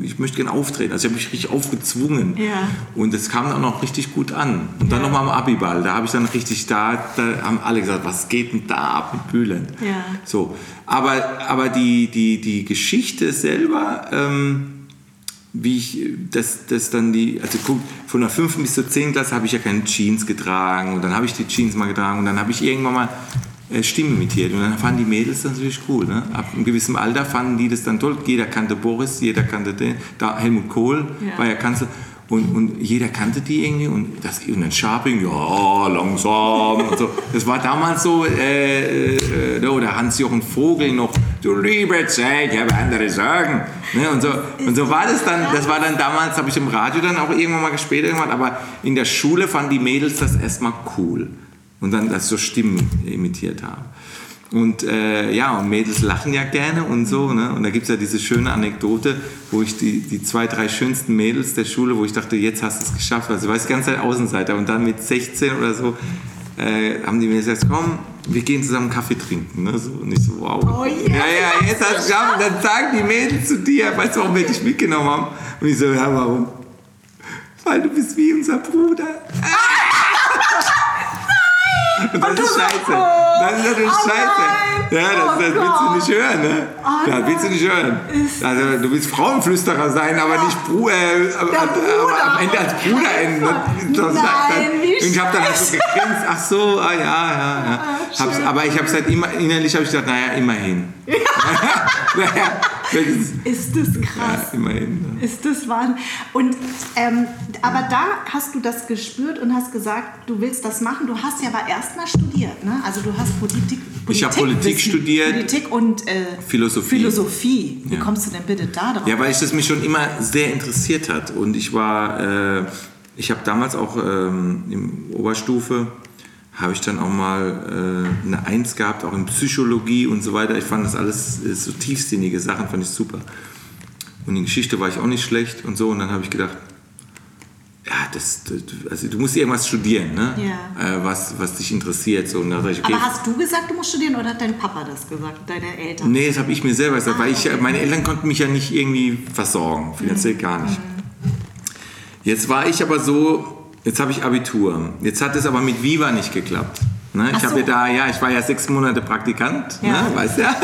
ich möchte gerne auftreten. Also ich habe mich richtig aufgezwungen. Ja. Und es kam dann auch richtig gut an. Und dann Ja. nochmal am Abiball, da habe ich dann richtig, da, da haben alle gesagt, was geht denn da ab mit Bühlen? Ja. So, aber, aber die, die, die Geschichte selber, ähm, wie ich das, das dann die, also guck, von der 5. bis zur 10. Klasse habe ich ja keine Jeans getragen und dann habe ich die Jeans mal getragen und dann habe ich irgendwann mal äh, Stimmen imitiert und dann fanden die Mädels das natürlich cool. Ne? Ab einem gewissen Alter fanden die das dann toll. Jeder kannte Boris, jeder kannte den, da Helmut Kohl Ja. war ja Kanzler. Und, und jeder kannte die irgendwie und, das, und dann Sharping, ja, langsam und so. Das war damals so, äh, äh, oder Hans-Jochen Vogel noch, du liebe Zeit, ich habe andere Sorgen. Ne, und, so, und so war das dann, das war dann damals, habe ich im Radio dann auch irgendwann mal später gemacht, aber in der Schule fanden die Mädels das erstmal cool. Und dann, ich so Stimmen imitiert habe. Und äh, ja, und Mädels lachen ja gerne und so. Ne? Und da gibt es ja diese schöne Anekdote, wo ich die, die zwei, drei schönsten Mädels der Schule, wo ich dachte, jetzt hast du es geschafft. Also, ich die ganze Zeit Außenseiter. Und dann mit 16 oder so äh, haben die mir gesagt, komm, wir gehen zusammen Kaffee trinken. Ne? So, und ich so, wow. Oh yes, ja, ja, jetzt hast du es geschafft. Und dann sagen die Mädels zu dir, weißt du, warum wir dich mitgenommen haben? Und ich so, ja, warum? Weil du bist wie unser Bruder. Und das ist scheiße. Das ist natürlich Oh scheiße. Ja, das, Oh das willst du nicht hören, ne? Oh das willst du nicht hören. Also du willst Frauenflüsterer sein, aber nicht Bru äh, am Ende als Bruder enden. Das, Nein, wie und ich habe dann halt so gegrinst, ach so, ah ja, ja, ja. Hab's, aber ich habe es halt immer, innerlich habe ich gedacht, naja, immerhin. naja, wenigstens- Ist das ja, krass. immerhin. ne? Ist das Wahnsinn. Und, ähm, aber da hast du das gespürt und hast gesagt, du willst das machen. Du hast ja aber erstmal studiert, ne? Also du hast Politik, Ich hab Politik Wissen- studiert. Politik und äh, Philosophie. Philosophie. Wie Ja. kommst du denn bitte da drauf? Ja, weil ich das mich schon immer sehr interessiert hat. Und ich war, äh, ich habe damals auch ähm, in Oberstufe, habe ich dann auch mal äh, eine Eins gehabt, auch in Psychologie und so weiter. Ich fand das alles äh, so tiefsinnige Sachen, fand ich super. Und in Geschichte war ich auch nicht schlecht und so. Und dann habe ich gedacht, ja, das, das, also du musst irgendwas studieren, ne? Ja. Äh, was, was dich interessiert. So. Und ich, okay, aber hast du gesagt, du musst studieren oder hat dein Papa das gesagt, deine Eltern? Nee, das habe ich mir selber gesagt, Ah, weil ich, okay. meine Eltern konnten mich ja nicht irgendwie versorgen, finanziell gar nicht. Jetzt war ich aber so, jetzt habe ich Abitur. Jetzt hat es aber mit Viva nicht geklappt. Ne? Ich habe so. da, ja, ich war ja sechs Monate Praktikant, Ja. ne? weißt ja.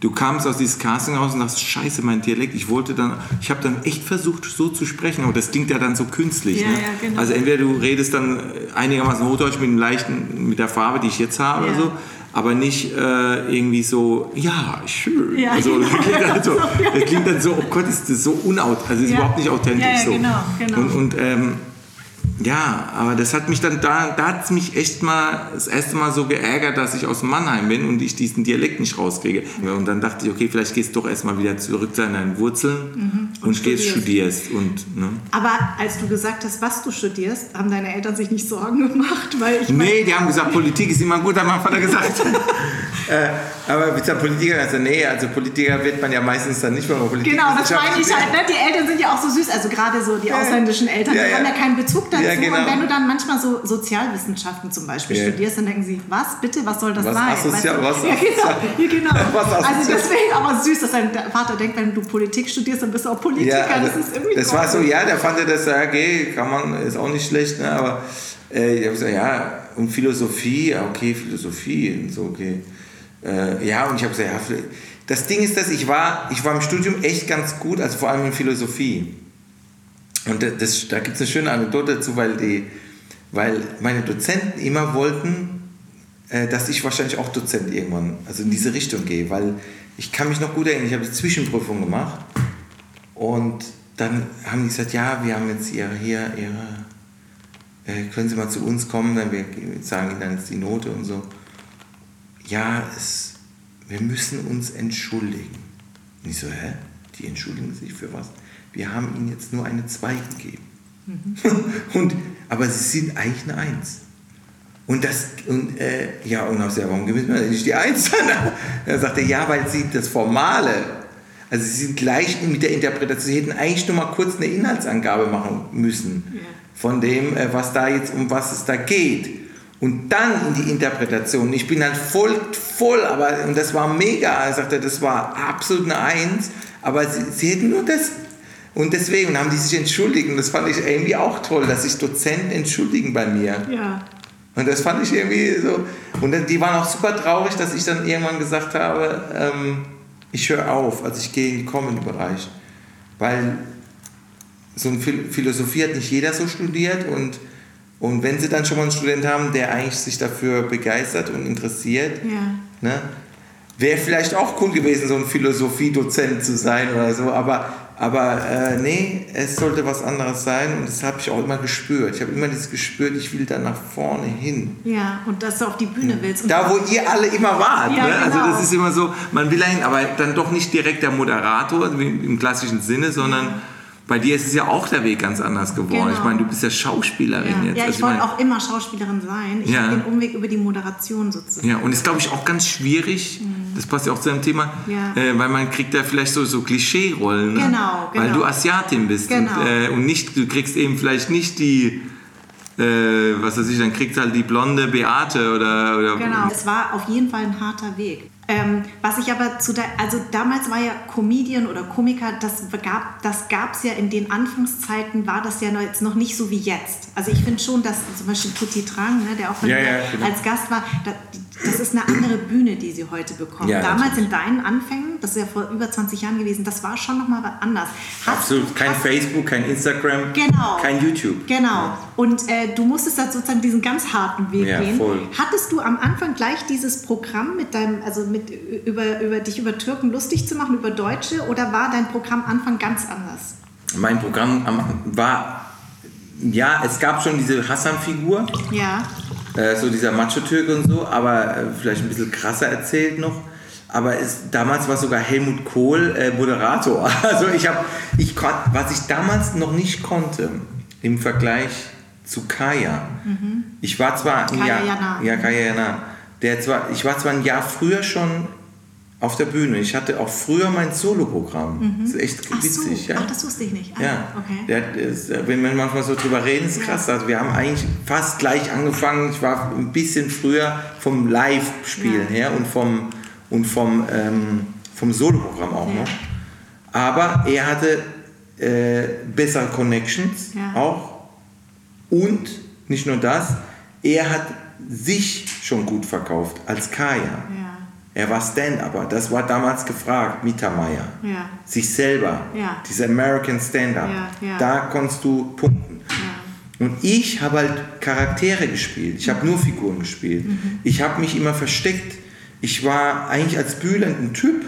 Du kamst aus diesem Casting raus und dachtest, scheiße, mein Dialekt. Ich wollte dann, ich habe dann echt versucht, so zu sprechen, aber das klingt ja dann so künstlich. Ja, ne? ja, genau. Also entweder du redest dann einigermaßen Hochdeutsch mit dem leichten, mit der Farbe, die ich jetzt habe Ja. oder so, aber nicht äh, irgendwie so, ja, schön. Ja, also, genau. das, klingt dann so, Ja, ja. das klingt dann so, oh Gott, ist das so unaut, also ist Ja. überhaupt nicht authentisch Ja, ja, so. genau, genau. Und, und ähm, ja, aber das hat mich dann, da, da hat es mich echt mal das erste Mal so geärgert, dass ich aus Mannheim bin und ich diesen Dialekt nicht rauskriege. Und dann dachte ich, okay, vielleicht gehst du doch erstmal wieder zurück zu deinen Wurzeln und, Und gehst studierst. studierst. Und, ne? Aber als du gesagt hast, was du studierst, haben deine Eltern sich nicht Sorgen gemacht, weil ich Nee, die haben gesagt, Politik ist immer gut, hat mein Vater gesagt. äh, aber mit der Politiker, also nee, also Politiker wird man ja meistens dann nicht, wenn man Politik Genau, das meine ich halt. Ne? Die Eltern sind ja auch so süß, also gerade so die ausländischen Eltern, Ja, die ja. haben ja keinen Bezug dazu. Ja, genau. Und wenn du dann manchmal so Sozialwissenschaften zum Beispiel Ja. studierst, dann denken sie, was bitte, was soll das Was sein? asozial- Weißt du? was ja, genau, ja, genau. Was Also deswegen aber süß, dass dein Vater denkt, wenn du Politik studierst, dann bist du auch Politiker. Ja, also, das ist irgendwie das war so, ja, der fand das, ja, okay, kann man, ist auch nicht schlecht, ne, aber äh, ich habe gesagt, ja, und Philosophie, ja, okay, Philosophie, und so, okay. Äh, ja, und ich habe gesagt, ja, das Ding ist, dass ich war, ich war im Studium echt ganz gut, also vor allem in Philosophie. Und das, da gibt es eine schöne Anekdote dazu, weil, die, weil meine Dozenten immer wollten, äh, dass ich wahrscheinlich auch Dozent irgendwann, also in diese Richtung gehe, weil ich kann mich noch gut erinnern, ich habe die Zwischenprüfung gemacht und dann haben die gesagt, ja, wir haben jetzt ihre, hier ihre, äh, können Sie mal zu uns kommen, dann wir sagen Ihnen dann jetzt die Note und so. Ja, es, wir müssen uns entschuldigen. Und ich so, hä? Die entschuldigen sich für was? Wir haben Ihnen jetzt nur eine 2 gegeben. und, aber Sie sind eigentlich eine 1. Und das, und, äh, ja, und ich gesagt, warum mir denn nicht die Eins? Dann sagt er, ja, weil sie das Formale, also sie sind gleich mit der Interpretation, sie hätten eigentlich nur mal kurz eine Inhaltsangabe machen müssen Ja. von dem, äh, was da jetzt, um was es da geht. Und dann in die Interpretation. Ich bin dann voll, voll, aber, und das war mega. Er sagte, das war absolut eine Eins, aber sie, sie hätten nur das. Und deswegen haben die sich entschuldigt. Und das fand ich irgendwie auch toll, dass sich Dozenten entschuldigen bei mir. Ja. Und das fand ich irgendwie so. Und die waren auch super traurig, dass ich dann irgendwann gesagt habe, ähm, ich höre auf, also ich gehe in den Comedy-Bereich. Weil so eine Phil- Philosophie hat nicht jeder so studiert und, und wenn sie dann schon mal einen Student haben, der eigentlich sich dafür begeistert und interessiert, Ja. ne, wäre vielleicht auch cool gewesen, so ein Philosophiedozent zu sein oder so, aber, aber äh, nee, es sollte was anderes sein und das habe ich auch immer gespürt. Ich habe immer dieses gespürt, ich will da nach vorne hin. Ja, und dass du auf die Bühne willst. Und Da, wo ihr alle immer wart. Ja, ne? Also genau. das ist immer so, man will dahin, aber dann doch nicht direkt der Moderator im klassischen Sinne, sondern bei dir ist es ja auch der Weg ganz anders geworden. Genau. Ich meine, du bist ja Schauspielerin ja, jetzt. ja, Also ich wollte auch immer Schauspielerin sein. Ich Ja. habe den Umweg über die Moderation sozusagen. Ja, und ist, glaube ich, auch ganz schwierig, das passt ja auch zu dem Thema. Ja. äh, weil man kriegt da vielleicht so, so Klischee-Rollen. Ne? Genau, Weil genau. du Asiatin bist. Genau. Und, äh, und nicht, du kriegst eben vielleicht nicht die, äh, was weiß ich, dann kriegst halt die blonde Beate oder... oder Genau, es war auf jeden Fall ein harter Weg. Ähm, was ich aber zu der, also damals war ja Comedian oder Komiker, das gab das gab's ja in den Anfangszeiten, war das ja noch, jetzt noch nicht so wie jetzt. Also ich finde schon, dass zum Beispiel Tutti Trang, ne, der auch von Ja, ja, genau. als Gast war, da, das ist eine andere Bühne, die sie heute bekommen. Ja, damals natürlich. in deinen Anfängen, das ist ja vor über 20 Jahren gewesen, das war schon nochmal anders. Hast Absolut. Kein hast- Facebook, kein Instagram, Genau. kein YouTube. Genau. Und äh, du musstest da sozusagen diesen ganz harten Weg Ja, gehen. voll. Hattest du am Anfang gleich dieses Programm mit deinem, also mit über, über dich über Türken lustig zu machen, über Deutsche, oder war dein Programm Anfang ganz anders? Mein Programm am- war, ja, es gab schon diese Hassan-Figur, Ja. Äh, so dieser Macho-Türke und so, aber äh, vielleicht ein bisschen krasser erzählt noch. Aber es, damals war sogar Helmut Kohl äh, Moderator. Also ich habe, ich was ich damals noch nicht konnte im Vergleich zu Kaya. Ich war zwar ein Kaya Jahr, Jana. ja Kaya Jana. Der zwar, ich war zwar ein Jahr früher schon auf der Bühne. Ich hatte auch früher mein Soloprogramm. Das ist echt Ach so, witzig. ja. ach, das wusste ich nicht. Ah, Ja, okay. der, wenn wir manchmal so drüber reden, ist krass. Also wir haben eigentlich fast gleich angefangen. Ich war ein bisschen früher vom Live-Spielen Ja. her und vom, und vom, ähm, vom Soloprogramm auch Ja. noch. Aber er hatte äh, bessere Connections Ja. auch. Und nicht nur das, er hat sich schon gut verkauft als Kaya. Er war Stand-Upper, das war damals gefragt, Mittermeier. Ja. Sich selber, Ja. dieser American Stand-Up, Ja, da konntest du punkten. Und ich habe halt Charaktere gespielt. Ich habe nur Figuren gespielt. Mhm. Ich habe mich immer versteckt. Ich war eigentlich als Bühlend ein Typ.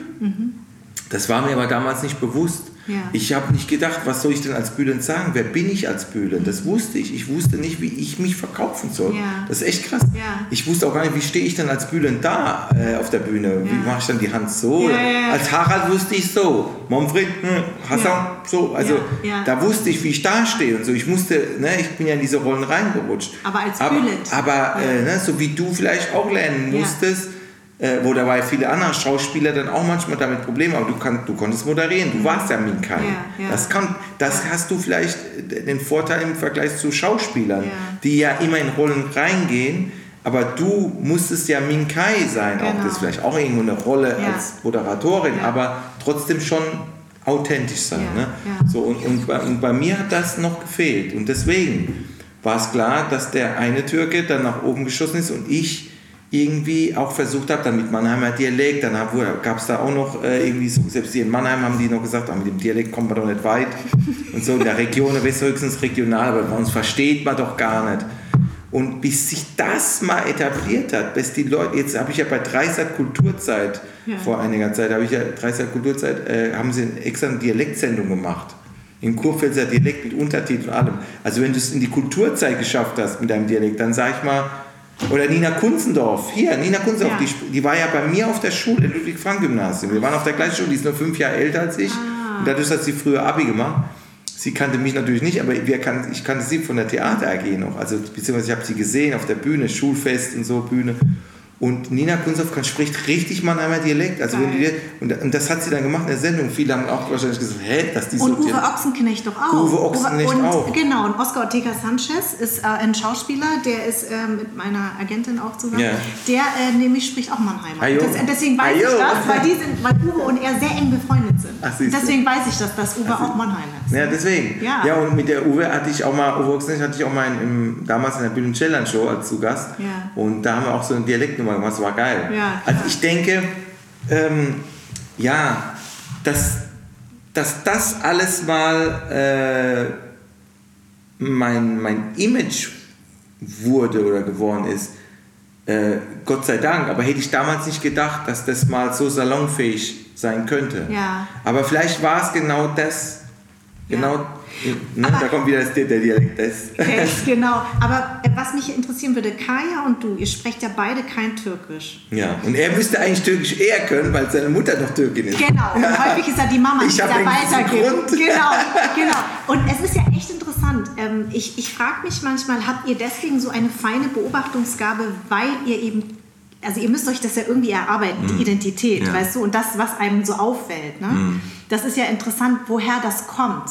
Das war mir aber damals nicht bewusst. Ja. Ich habe nicht gedacht, was soll ich denn als Bühlend sagen? Wer bin ich als Bühlend? Das wusste ich. Ich wusste nicht, wie ich mich verkaufen soll. Ja. Das ist echt krass. Ja. Ich wusste auch gar nicht, wie stehe ich denn als Bühlend da äh, auf der Bühne? Wie mache ich dann die Hand so? Als Harald wusste ich so. Manfred, hm, Hassan, so. Also da wusste ich, wie ich dastehe und so. Ich musste, ne, ich bin ja in diese Rollen reingerutscht. Aber als aber, Bühlend. aber Ja. äh, ne, so wie du vielleicht auch lernen musstest, äh, wo dabei viele andere Schauspieler dann auch manchmal damit Probleme haben. Du, kann, du konntest moderieren, du warst ja Minkai. Ja, ja. Das, kann, das hast du vielleicht äh, den Vorteil im Vergleich zu Schauspielern, Ja. die ja immer in Rollen reingehen. Aber du musstest ja Minkai sein, auch Genau. das ist vielleicht auch irgendwo eine Rolle Ja. als Moderatorin, Ja. aber trotzdem schon authentisch sein. Ja, Ne? ja. So, und, und, bei, und bei mir hat das noch gefehlt. Und deswegen war es klar, dass der eine Türke dann nach oben geschossen ist und ich irgendwie auch versucht habe, dann mit Mannheimer Dialekt, dann gab es da auch noch äh, irgendwie, so, selbst hier in Mannheim haben die noch gesagt, ah, mit dem Dialekt kommt man doch nicht weit. Und so in der Region, da bist du höchstens regional, aber bei uns versteht man doch gar nicht. Und bis sich das mal etabliert hat, bis die Leute, jetzt habe ich ja bei Dreisat Kulturzeit, Ja. vor einiger Zeit, habe ich ja Dreisat Kulturzeit, äh, haben sie extra eine Dialektsendung gemacht. Im Kurpfälzer Dialekt mit Untertitel und allem. Also wenn du es in die Kulturzeit geschafft hast mit deinem Dialekt, dann sag ich mal, oder Nina Kunzendorf, hier, Nina Kunzendorf, Ja. die, die war ja bei mir auf der Schule, im Ludwig-Frank-Gymnasium. Wir waren auf der gleichen Schule, die ist nur fünf Jahre älter als ich. Ah. Und dadurch hat sie früher Abi gemacht. Sie kannte mich natürlich nicht, aber kan ich kannte sie von der Theater AG noch. Also, beziehungsweise ich habe sie gesehen auf der Bühne, Schulfest und so, Bühne. Und Nina kann, spricht richtig Mannheimer Dialekt. Also wenn die, und, und das hat sie dann gemacht in der Sendung. Viele haben auch wahrscheinlich gesagt, hä, dass die so Und Uwe Dialekt- Ochsenknecht doch auch. Uwe Ochsenknecht und, auch. Genau, und Oscar Ortega Sanchez ist äh, ein Schauspieler, der ist äh, mit meiner Agentin auch zusammen. Ja. Der äh, nämlich spricht auch Mannheimer. Das, deswegen weiß ich Ajo. das, weil, die sind, weil Uwe und er sehr eng befreundet sind. Ach, deswegen weiß ich das, dass Uwe auch Mannheimer ist. Ja, deswegen. Ja. ja, und mit der Uwe hatte ich auch mal, Uwe Ochsenknecht hatte ich auch mal in, im, damals in der Bühnen Challenge Show als Zugast. Ja. Und da haben wir auch so eine Dialektnummer gemacht, das war geil. Ja, also ich denke, ähm, ja, dass, dass das alles mal äh, mein, mein Image wurde oder geworden ist, äh, Gott sei Dank. Aber hätte ich damals nicht gedacht, dass das mal so salonfähig sein könnte. Ja. Aber vielleicht war es genau das. Ja. Ne, Aber- da kommt wieder der Dialekt. Das. Yes, genau. Aber äh, was mich interessieren würde, Kaya und du, ihr sprecht ja beide kein Türkisch. Ja, und er müsste eigentlich Türkisch eher können, weil seine Mutter noch Türkin ist. Genau, und häufig ist ja die Mama, Ich die da weitergibt. Grund. Genau, genau. Und es ist ja echt interessant. Ähm, ich ich frage mich manchmal, habt ihr deswegen so eine feine Beobachtungsgabe, weil ihr eben, also ihr müsst euch das ja irgendwie erarbeiten, die Identität, Mhm. Ja. Mhm. weißt du, und das, was einem so auffällt. Ne? Das ist ja interessant, woher das kommt.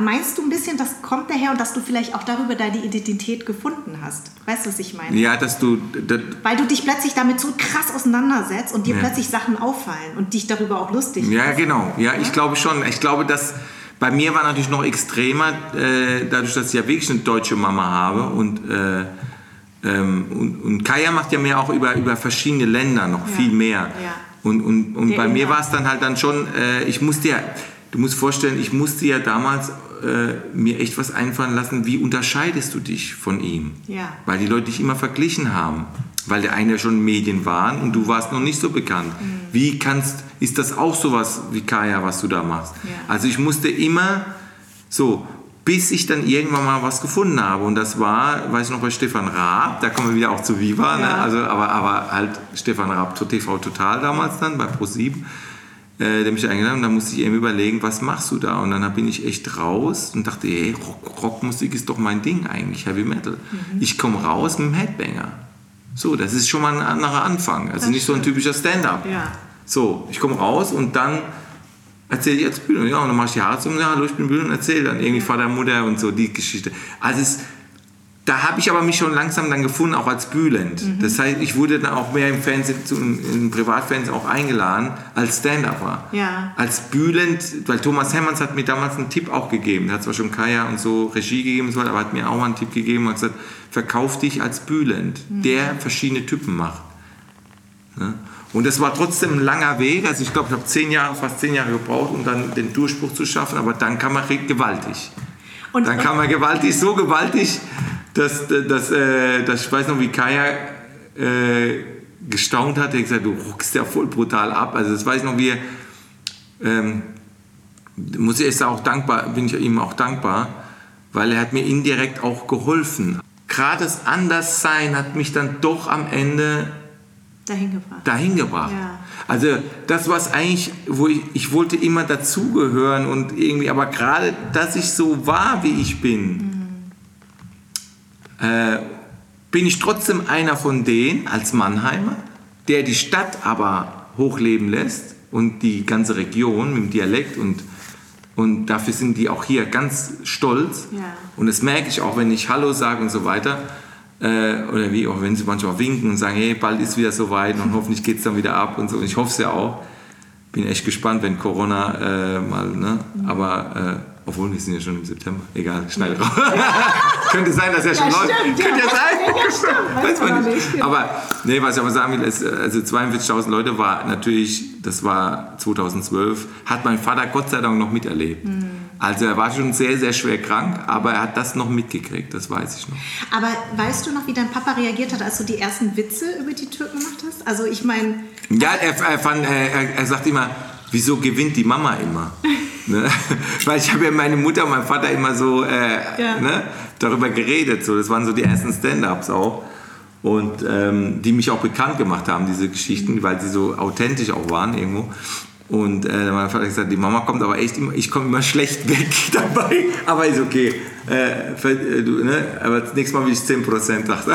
Meinst du ein bisschen, das kommt daher und dass du vielleicht auch darüber deine Identität gefunden hast? Weißt du, was ich meine? Ja, dass du. Das, Weil du dich plötzlich damit so krass auseinandersetzt und dir Ja. plötzlich Sachen auffallen und dich darüber auch lustig ja, machst. genau. Ja, ich glaube schon. Ich glaube, dass. Bei mir war natürlich noch extremer, äh, dadurch, dass ich ja wirklich eine deutsche Mama habe und, äh, ähm, und, und Kaya macht ja mehr auch über, über verschiedene Länder noch Ja. viel mehr. Ja. Und, und, und Der bei mir war es dann halt dann schon, äh, ich musste ja, du musst vorstellen, ich musste ja damals äh, mir echt was einfallen lassen, wie unterscheidest du dich von ihm? Ja. Weil die Leute dich immer verglichen haben. Weil der eine ja schon Medien waren und du warst noch nicht so bekannt. Mhm. Wie kannst, ist das auch sowas wie Kaya, was du da machst? Ja. Also ich musste immer so, bis ich dann irgendwann mal was gefunden habe. Und das war, weiß ich noch, bei Stefan Raab, da kommen wir wieder auch zu Viva, ne? Ja. also, aber, aber halt Stefan Raab, TV Total damals dann, bei Pro7, äh, der mich eingeladen hat. Und da musste ich eben überlegen, was machst du da? Und dann bin ich echt raus und dachte, hey, Rock, Rockmusik ist doch mein Ding eigentlich, Heavy Metal. Mhm. Ich komme raus mit dem Headbanger. So, das ist schon mal ein anderer Anfang. Also Das nicht so ein stimmt. typischer Stand-up. Ja. So, ich komme raus und dann erzähle ich jetzt Bühne. Ja, und dann mache ich die Haare zum, ja, hallo, ich bin Bühne und erzähle dann irgendwie Vater, Mutter und so die Geschichte. Also es, da habe ich aber mich schon langsam dann gefunden, auch als Bühlend. Mhm. Das heißt, ich wurde dann auch mehr im Fernsehen, im Privatfernsehen auch eingeladen als Stand-Upper. Ja. Als Bühlend, weil Thomas Hemmerns hat mir damals einen Tipp auch gegeben. Er hat zwar schon Kaya und so Regie gegeben, aber hat mir auch mal einen Tipp gegeben und gesagt, verkauf dich als Bühlend, mhm. der verschiedene Typen macht. Ja? Und das war trotzdem ein langer Weg. Also ich glaube, ich habe zehn Jahre, fast zehn Jahre gebraucht, um dann den Durchbruch zu schaffen. Aber dann kam man gewaltig. Und dann kam man gewaltig, so gewaltig, dass, dass, äh, dass ich weiß noch, wie Kaya äh, gestaunt hat. Er hat gesagt, du rockst ja voll brutal ab. Also das weiß ich noch, wie er, ähm, muss ich auch dankbar, bin ich ihm auch dankbar, weil er hat mir indirekt auch geholfen. Gerade das Anderssein hat mich dann doch am Ende dahin gebracht. Dahin gebracht. Ja. Also das was eigentlich, wo ich, ich wollte immer dazugehören und irgendwie, aber gerade, dass ich so war, wie ich bin, mhm äh, bin ich trotzdem einer von denen als Mannheimer, der die Stadt aber hochleben lässt und die ganze Region mit dem Dialekt und, und dafür sind die auch hier ganz stolz. Ja. Und das merke ich auch, wenn ich Hallo sage und so weiter. Äh, oder wie auch wenn sie manchmal winken und sagen, hey, bald ist wieder soweit und hoffentlich geht es dann wieder ab und so. Und ich hoffe es ja auch. Bin echt gespannt, wenn Corona äh, mal, ne? Mhm. Aber äh, obwohl, wir sind ja schon im September. Egal, schneide raus. Könnte sein, dass er schon ja, läuft. Könnte ja, ja sein. Ja, stimmt. Weiß man nicht. Aber nee, was ich aber sagen will, ist, also 42.000 Leute war natürlich, das war 2012, hat mein Vater Gott sei Dank noch miterlebt. Mhm. Also er war schon sehr, sehr schwer krank, aber er hat das noch mitgekriegt, das weiß ich noch. Aber weißt du noch, wie dein Papa reagiert hat, als du die ersten Witze über die Türken gemacht hast? Also ich meine... Ja, er, er, fand, er, er sagt immer, wieso gewinnt die Mama immer? ne? Weil ich habe ja meine Mutter und mein Vater immer so äh, ja. ne? darüber geredet. So. Das waren so die ersten Stand-ups auch. Und ähm, die mich auch bekannt gemacht haben, diese Geschichten, weil sie so authentisch auch waren irgendwo. Und äh, mein Vater hat gesagt, die Mama kommt aber echt immer, ich komme immer schlecht weg dabei. Aber ist okay. Äh, für, äh, du, ne? Aber das nächste Mal will ich 10% dachte.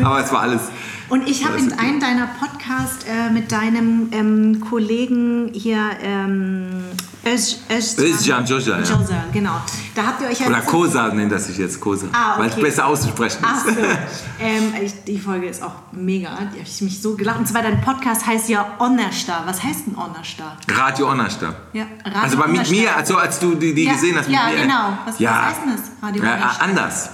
Oh, aber es war alles, und ich habe in einem deiner Podcasts äh, mit deinem ähm, Kollegen hier ähm, Özcan Joja, ja. Joja, genau. Da habt ihr euch Oder Kosa nennt das sich jetzt, Kosa. Ah, okay. Weil es besser auszusprechen ist. Ach so. ähm, ich, die Folge ist auch mega. Die habe ich mich so gelacht. Und zwar dein Podcast heißt ja Onnersta. Was heißt denn Onnersta? Radio Onnersta. Ja, Radio Also bei mit mir, also als du die, die ja, gesehen hast. Ja, mit mir. genau. Was, ja. was heißt denn das? Radio? Ja, anders.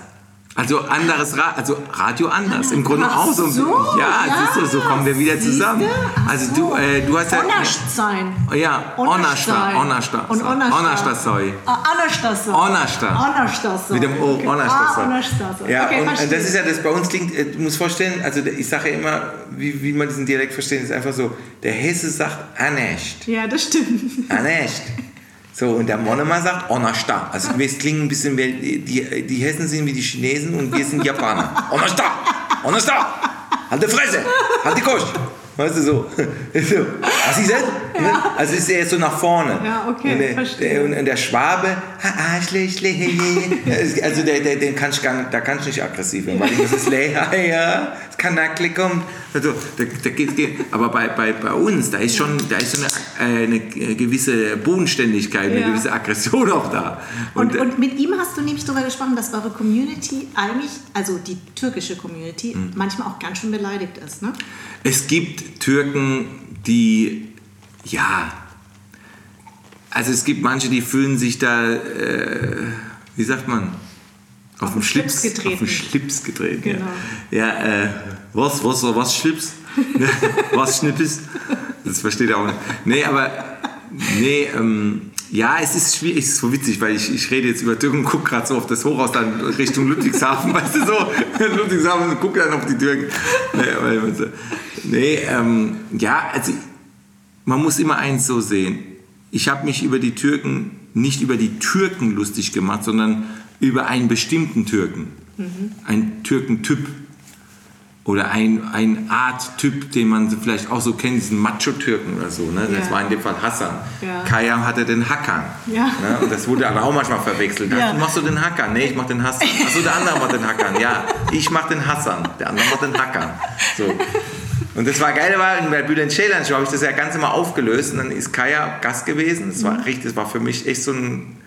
Also anderes Ra also Radio anders. Im Grunde Ach auch so. so ja, ja, siehst du, so kommen wir wieder zusammen. Also du, äh, du hast ja. Onascht sein. Ja, Onashta. Onashta. Und soy. Onashta. Onashta soy. Mit dem O, Onashta soy. Ah, ja, okay, und das ist ja das bei uns klingt, äh, du musst vorstellen, also ich sage ja immer, wie, wie man diesen Dialekt versteht, ist einfach so, der Hesse sagt Anescht. Ja, das stimmt. Anescht. So, und der Monomer sagt Onashta. Also wir klingen ein bisschen wie, die, die Hessen sind wie die Chinesen und wir sind Japaner. Onashta! Onashta! Halt die Fresse! Halt die Kost! Weißt du, so. so. Was ist das? Ja. Also ist er so nach vorne. Ja, okay, und der, verstehe. Der, und der Schwabe, also der, der, den kann ich gar nicht, da kann ich nicht aggressiv werden, weil das ist ja, nacklig kommen. Also, da, da geht, geht, aber bei, bei, bei uns, da ist schon, da ist so eine, äh, eine gewisse Bodenständigkeit, eine ja. gewisse Aggression auch da. Und, und, und, mit ihm hast du nämlich darüber gesprochen, dass eure Community eigentlich, also die türkische Community, mhm. manchmal auch ganz schön beleidigt ist, ne? Es gibt Türken, die, ja, also es gibt manche, die fühlen sich da, äh, wie sagt man, auf, auf den Schlips, Schlips, getreten. Auf den Schlips getreten. Genau. Ja, ja äh, was, was, was Schlips? was Schnippes? Das versteht er auch nicht. Nee, aber, nee, ähm, ja, es ist schwierig, es ist so witzig, weil ich, ich rede jetzt über Türken und gucke gerade so auf das Hochhaus dann Richtung Ludwigshafen, weißt du so, Ludwigshafen und gucke dann auf die Türken. Nee, nee ähm, ja, also man muss immer eins so sehen. Ich habe mich über die Türken, nicht über die Türken lustig gemacht, sondern über einen bestimmten Türken. Mhm. Ein Türkentyp oder ein, ein Art Typ, den man vielleicht auch so kennt, diesen Macho-Türken oder so. Ne? Das ja. war in dem Fall Hassan. Ja. Kayam hatte den Hackern. Ja. Ne? Und das wurde aber auch manchmal verwechselt. Ja. Machst du den Hackern? Nee, ich mach den Hassan. Achso, der andere macht den Hackern. Ja, ich mach den Hassan. Der andere macht den Hackern. So. Und das war geil, war in der Bülent Ceylan Show habe ich das ja ganz immer aufgelöst und dann ist Kaya Gast gewesen. Das war mhm. richtig, das war für mich echt so ein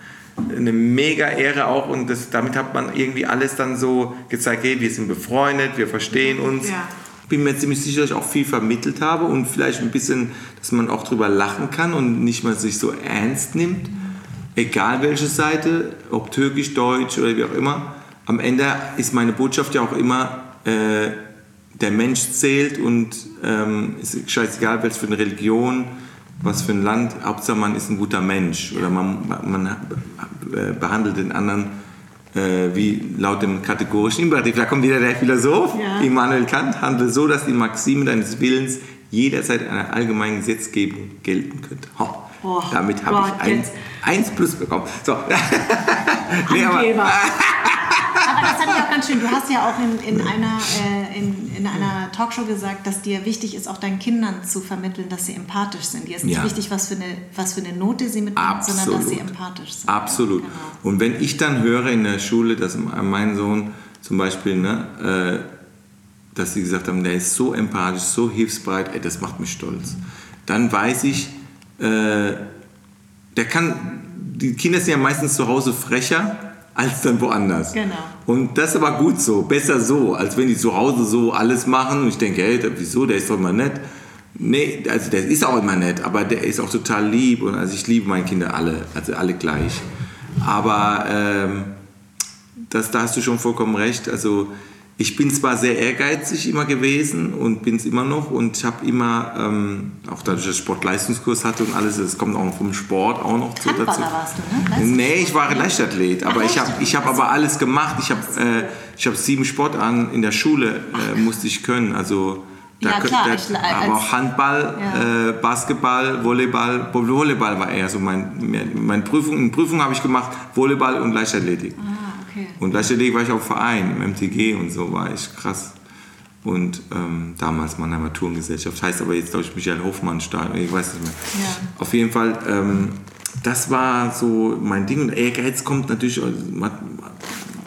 eine mega Ehre auch und das, damit hat man irgendwie alles dann so gezeigt, hey, wir sind befreundet, wir verstehen uns. Ja. Bin mir ziemlich sicher, dass ich auch viel vermittelt habe und vielleicht ein bisschen, dass man auch drüber lachen kann und nicht mal sich so ernst nimmt. Egal welche Seite, ob türkisch, deutsch oder wie auch immer. Am Ende ist meine Botschaft ja auch immer, äh, der Mensch zählt und ähm, ist scheißegal, welche für eine Religion, was für ein Land, Hauptsache man ist ein guter Mensch oder man, man äh, behandelt den anderen äh, wie laut dem kategorischen Imperativ. Da kommt wieder der Philosoph, ja. Immanuel Kant, handelt so, dass die Maxime deines Willens jederzeit einer allgemeinen Gesetzgebung gelten könnte. Oh, oh, damit habe ich eins, eins plus bekommen. So. nee, aber, aber das fand ich auch ganz schön. Du hast ja auch in, in, einer, äh, in, in einer Talkshow gesagt, dass dir wichtig ist, auch deinen Kindern zu vermitteln, dass sie empathisch sind. Dir ist nicht ja. wichtig, was für, eine, was für eine Note sie mitbringen, sondern dass sie empathisch sind. Absolut. Genau. Und wenn ich dann höre in der Schule, dass mein Sohn zum Beispiel, ne, äh, dass sie gesagt haben, der ist so empathisch, so hilfsbereit, ey, das macht mich stolz. Dann weiß ich, äh, der kann, die Kinder sind ja meistens zu Hause frecher als dann woanders. Genau. Und das ist aber gut so, besser so, als wenn die zu Hause so alles machen und ich denke, hey, wieso, der ist doch immer nett. Nee, also der ist auch immer nett, aber der ist auch total lieb und also ich liebe meine Kinder alle, also alle gleich. Aber ähm, das, da hast du schon vollkommen recht, also ich bin zwar sehr ehrgeizig immer gewesen und bin es immer noch und ich habe immer, ähm, auch dadurch, dass ich Sportleistungskurs hatte und alles, das kommt auch vom Sport auch noch zu, dazu. warst du, ne? Nee, ich war Leichtathlet, aber ich habe ich hab aber alles gemacht. Ich habe äh, hab sieben Sportarten in der Schule, äh, musste ich können, also... Da, ja, klar, da, ich, aber auch Handball, ja. äh, Basketball, Volleyball. Volleyball war eher so mein, meine Prüfung. In Prüfung habe ich gemacht Volleyball und Leichtathletik. Ah. Okay. Und gleichzeitig war ich auch Verein, im MTG und so war ich krass. Und ähm, damals Mannheimer Tourengesellschaft, heißt aber jetzt, glaube ich, Michael Hofmann Stadion, ich weiß nicht mehr. Ja. Auf jeden Fall, ähm, das war so mein Ding. Und Ehrgeiz kommt natürlich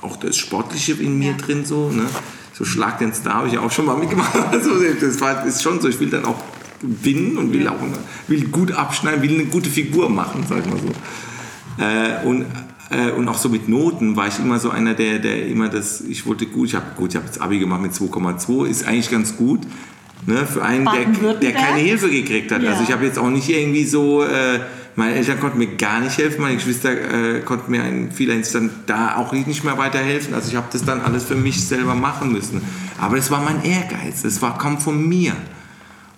auch das Sportliche in mir ja. drin, so, ne? So Schlag den Star habe ich auch schon mal mitgemacht. Also, das war, ist schon so, ich will dann auch gewinnen und will auch will gut abschneiden, will eine gute Figur machen, sag ich mal so. Äh, und äh, und auch so mit Noten war ich immer so einer, der, der immer das, ich wollte gut, ich habe gut, ich habe jetzt Abi gemacht mit 2,2, ist eigentlich ganz gut. Ne, für einen, der, der keine Hilfe gekriegt hat. Ja. Also ich habe jetzt auch nicht irgendwie so, äh, meine Eltern konnten mir gar nicht helfen, meine Geschwister äh, konnten mir in vieler Hinsicht dann da auch nicht mehr weiterhelfen. Also ich habe das dann alles für mich selber machen müssen. Aber es war mein Ehrgeiz, es war, kam von mir.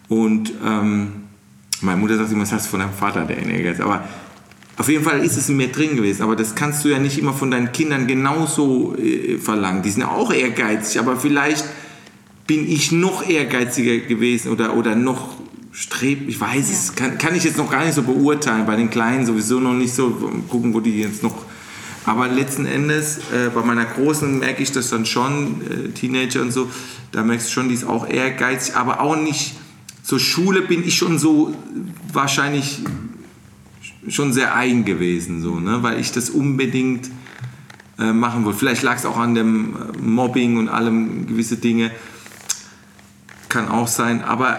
Und ähm, meine Mutter sagt immer, das hast du von deinem Vater, der Ehrgeiz. Aber auf jeden Fall ist es in mir drin gewesen, aber das kannst du ja nicht immer von deinen Kindern genauso äh, verlangen. Die sind ja auch ehrgeizig, aber vielleicht bin ich noch ehrgeiziger gewesen oder, oder noch strebt, ich weiß ja. es, kann, kann ich jetzt noch gar nicht so beurteilen, bei den Kleinen sowieso noch nicht so, gucken, wo die jetzt noch... Aber letzten Endes, äh, bei meiner Großen merke ich das dann schon, äh, Teenager und so, da merkst du schon, die ist auch ehrgeizig, aber auch nicht... Zur Schule bin ich schon so wahrscheinlich schon sehr eigen gewesen, so, ne? weil ich das unbedingt äh, machen wollte. Vielleicht lag es auch an dem äh, Mobbing und allem gewisse Dinge. Kann auch sein, aber,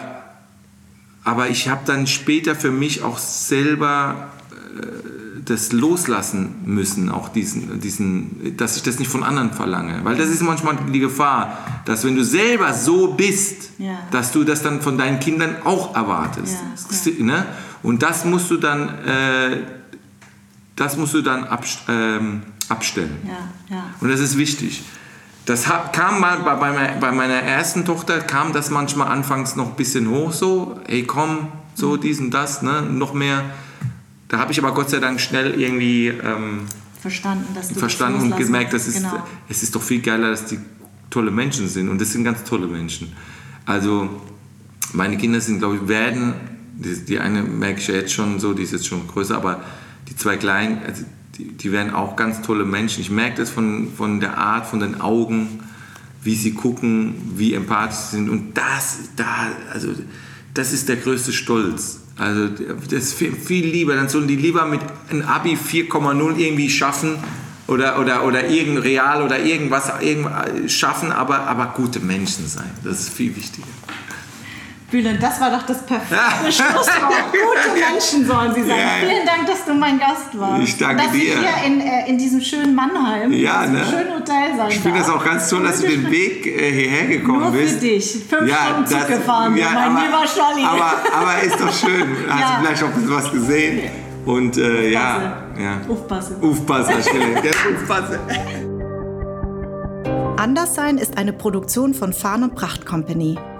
aber ich habe dann später für mich auch selber äh, das loslassen müssen, auch diesen, diesen, dass ich das nicht von anderen verlange. Weil das ist manchmal die Gefahr, dass wenn du selber so bist, ja. dass du das dann von deinen Kindern auch erwartest. Ja, ja. Ne? Und das musst du dann, äh, das musst du dann abst ähm, abstellen. Ja, ja. Und das ist wichtig. Das kam mal bei, bei, bei, meiner ersten Tochter, kam das manchmal anfangs noch ein bisschen hoch so, ey komm, so mhm. dies und das, ne? noch mehr. Da habe ich aber Gott sei Dank schnell irgendwie ähm, verstanden, dass du verstanden und gemerkt, dass es, genau. es ist doch viel geiler, dass die tolle Menschen sind und das sind ganz tolle Menschen. Also meine Kinder sind, glaube ich, werden die, die, eine merke ich ja jetzt schon so, die ist jetzt schon größer, aber die zwei Kleinen, also die, die werden auch ganz tolle Menschen. Ich merke das von, von der Art, von den Augen, wie sie gucken, wie empathisch sie sind. Und das, da, also, das ist der größte Stolz. Also das ist viel, lieber. Dann sollen die lieber mit einem Abi 4,0 irgendwie schaffen oder, oder, oder irgend real oder irgendwas irgend, schaffen, aber, aber gute Menschen sein. Das ist viel wichtiger. Bülent, das war doch das perfekte Schlusswort. Gute Menschen sollen sie sein. Ja, Vielen Dank, dass du mein Gast warst. Ich danke dass dir. Dass ich hier in, äh, in diesem schönen Mannheim, ja, in ne? schönen Hotel sein Ich finde das auch ganz toll, dass du den Weg äh, hierher gekommen Nur bist. für dich. Fünf ja, Stunden Zug gefahren, ja, mein aber, lieber Scholli. Aber, aber ist doch schön. Hast Ja. du vielleicht auch ein bisschen was gesehen? Und äh, ja, ja. Aufpassen. Aufpassen, gelernt. Gell? Aufpassen. Anderssein ist eine Produktion von Farn und Pracht Company.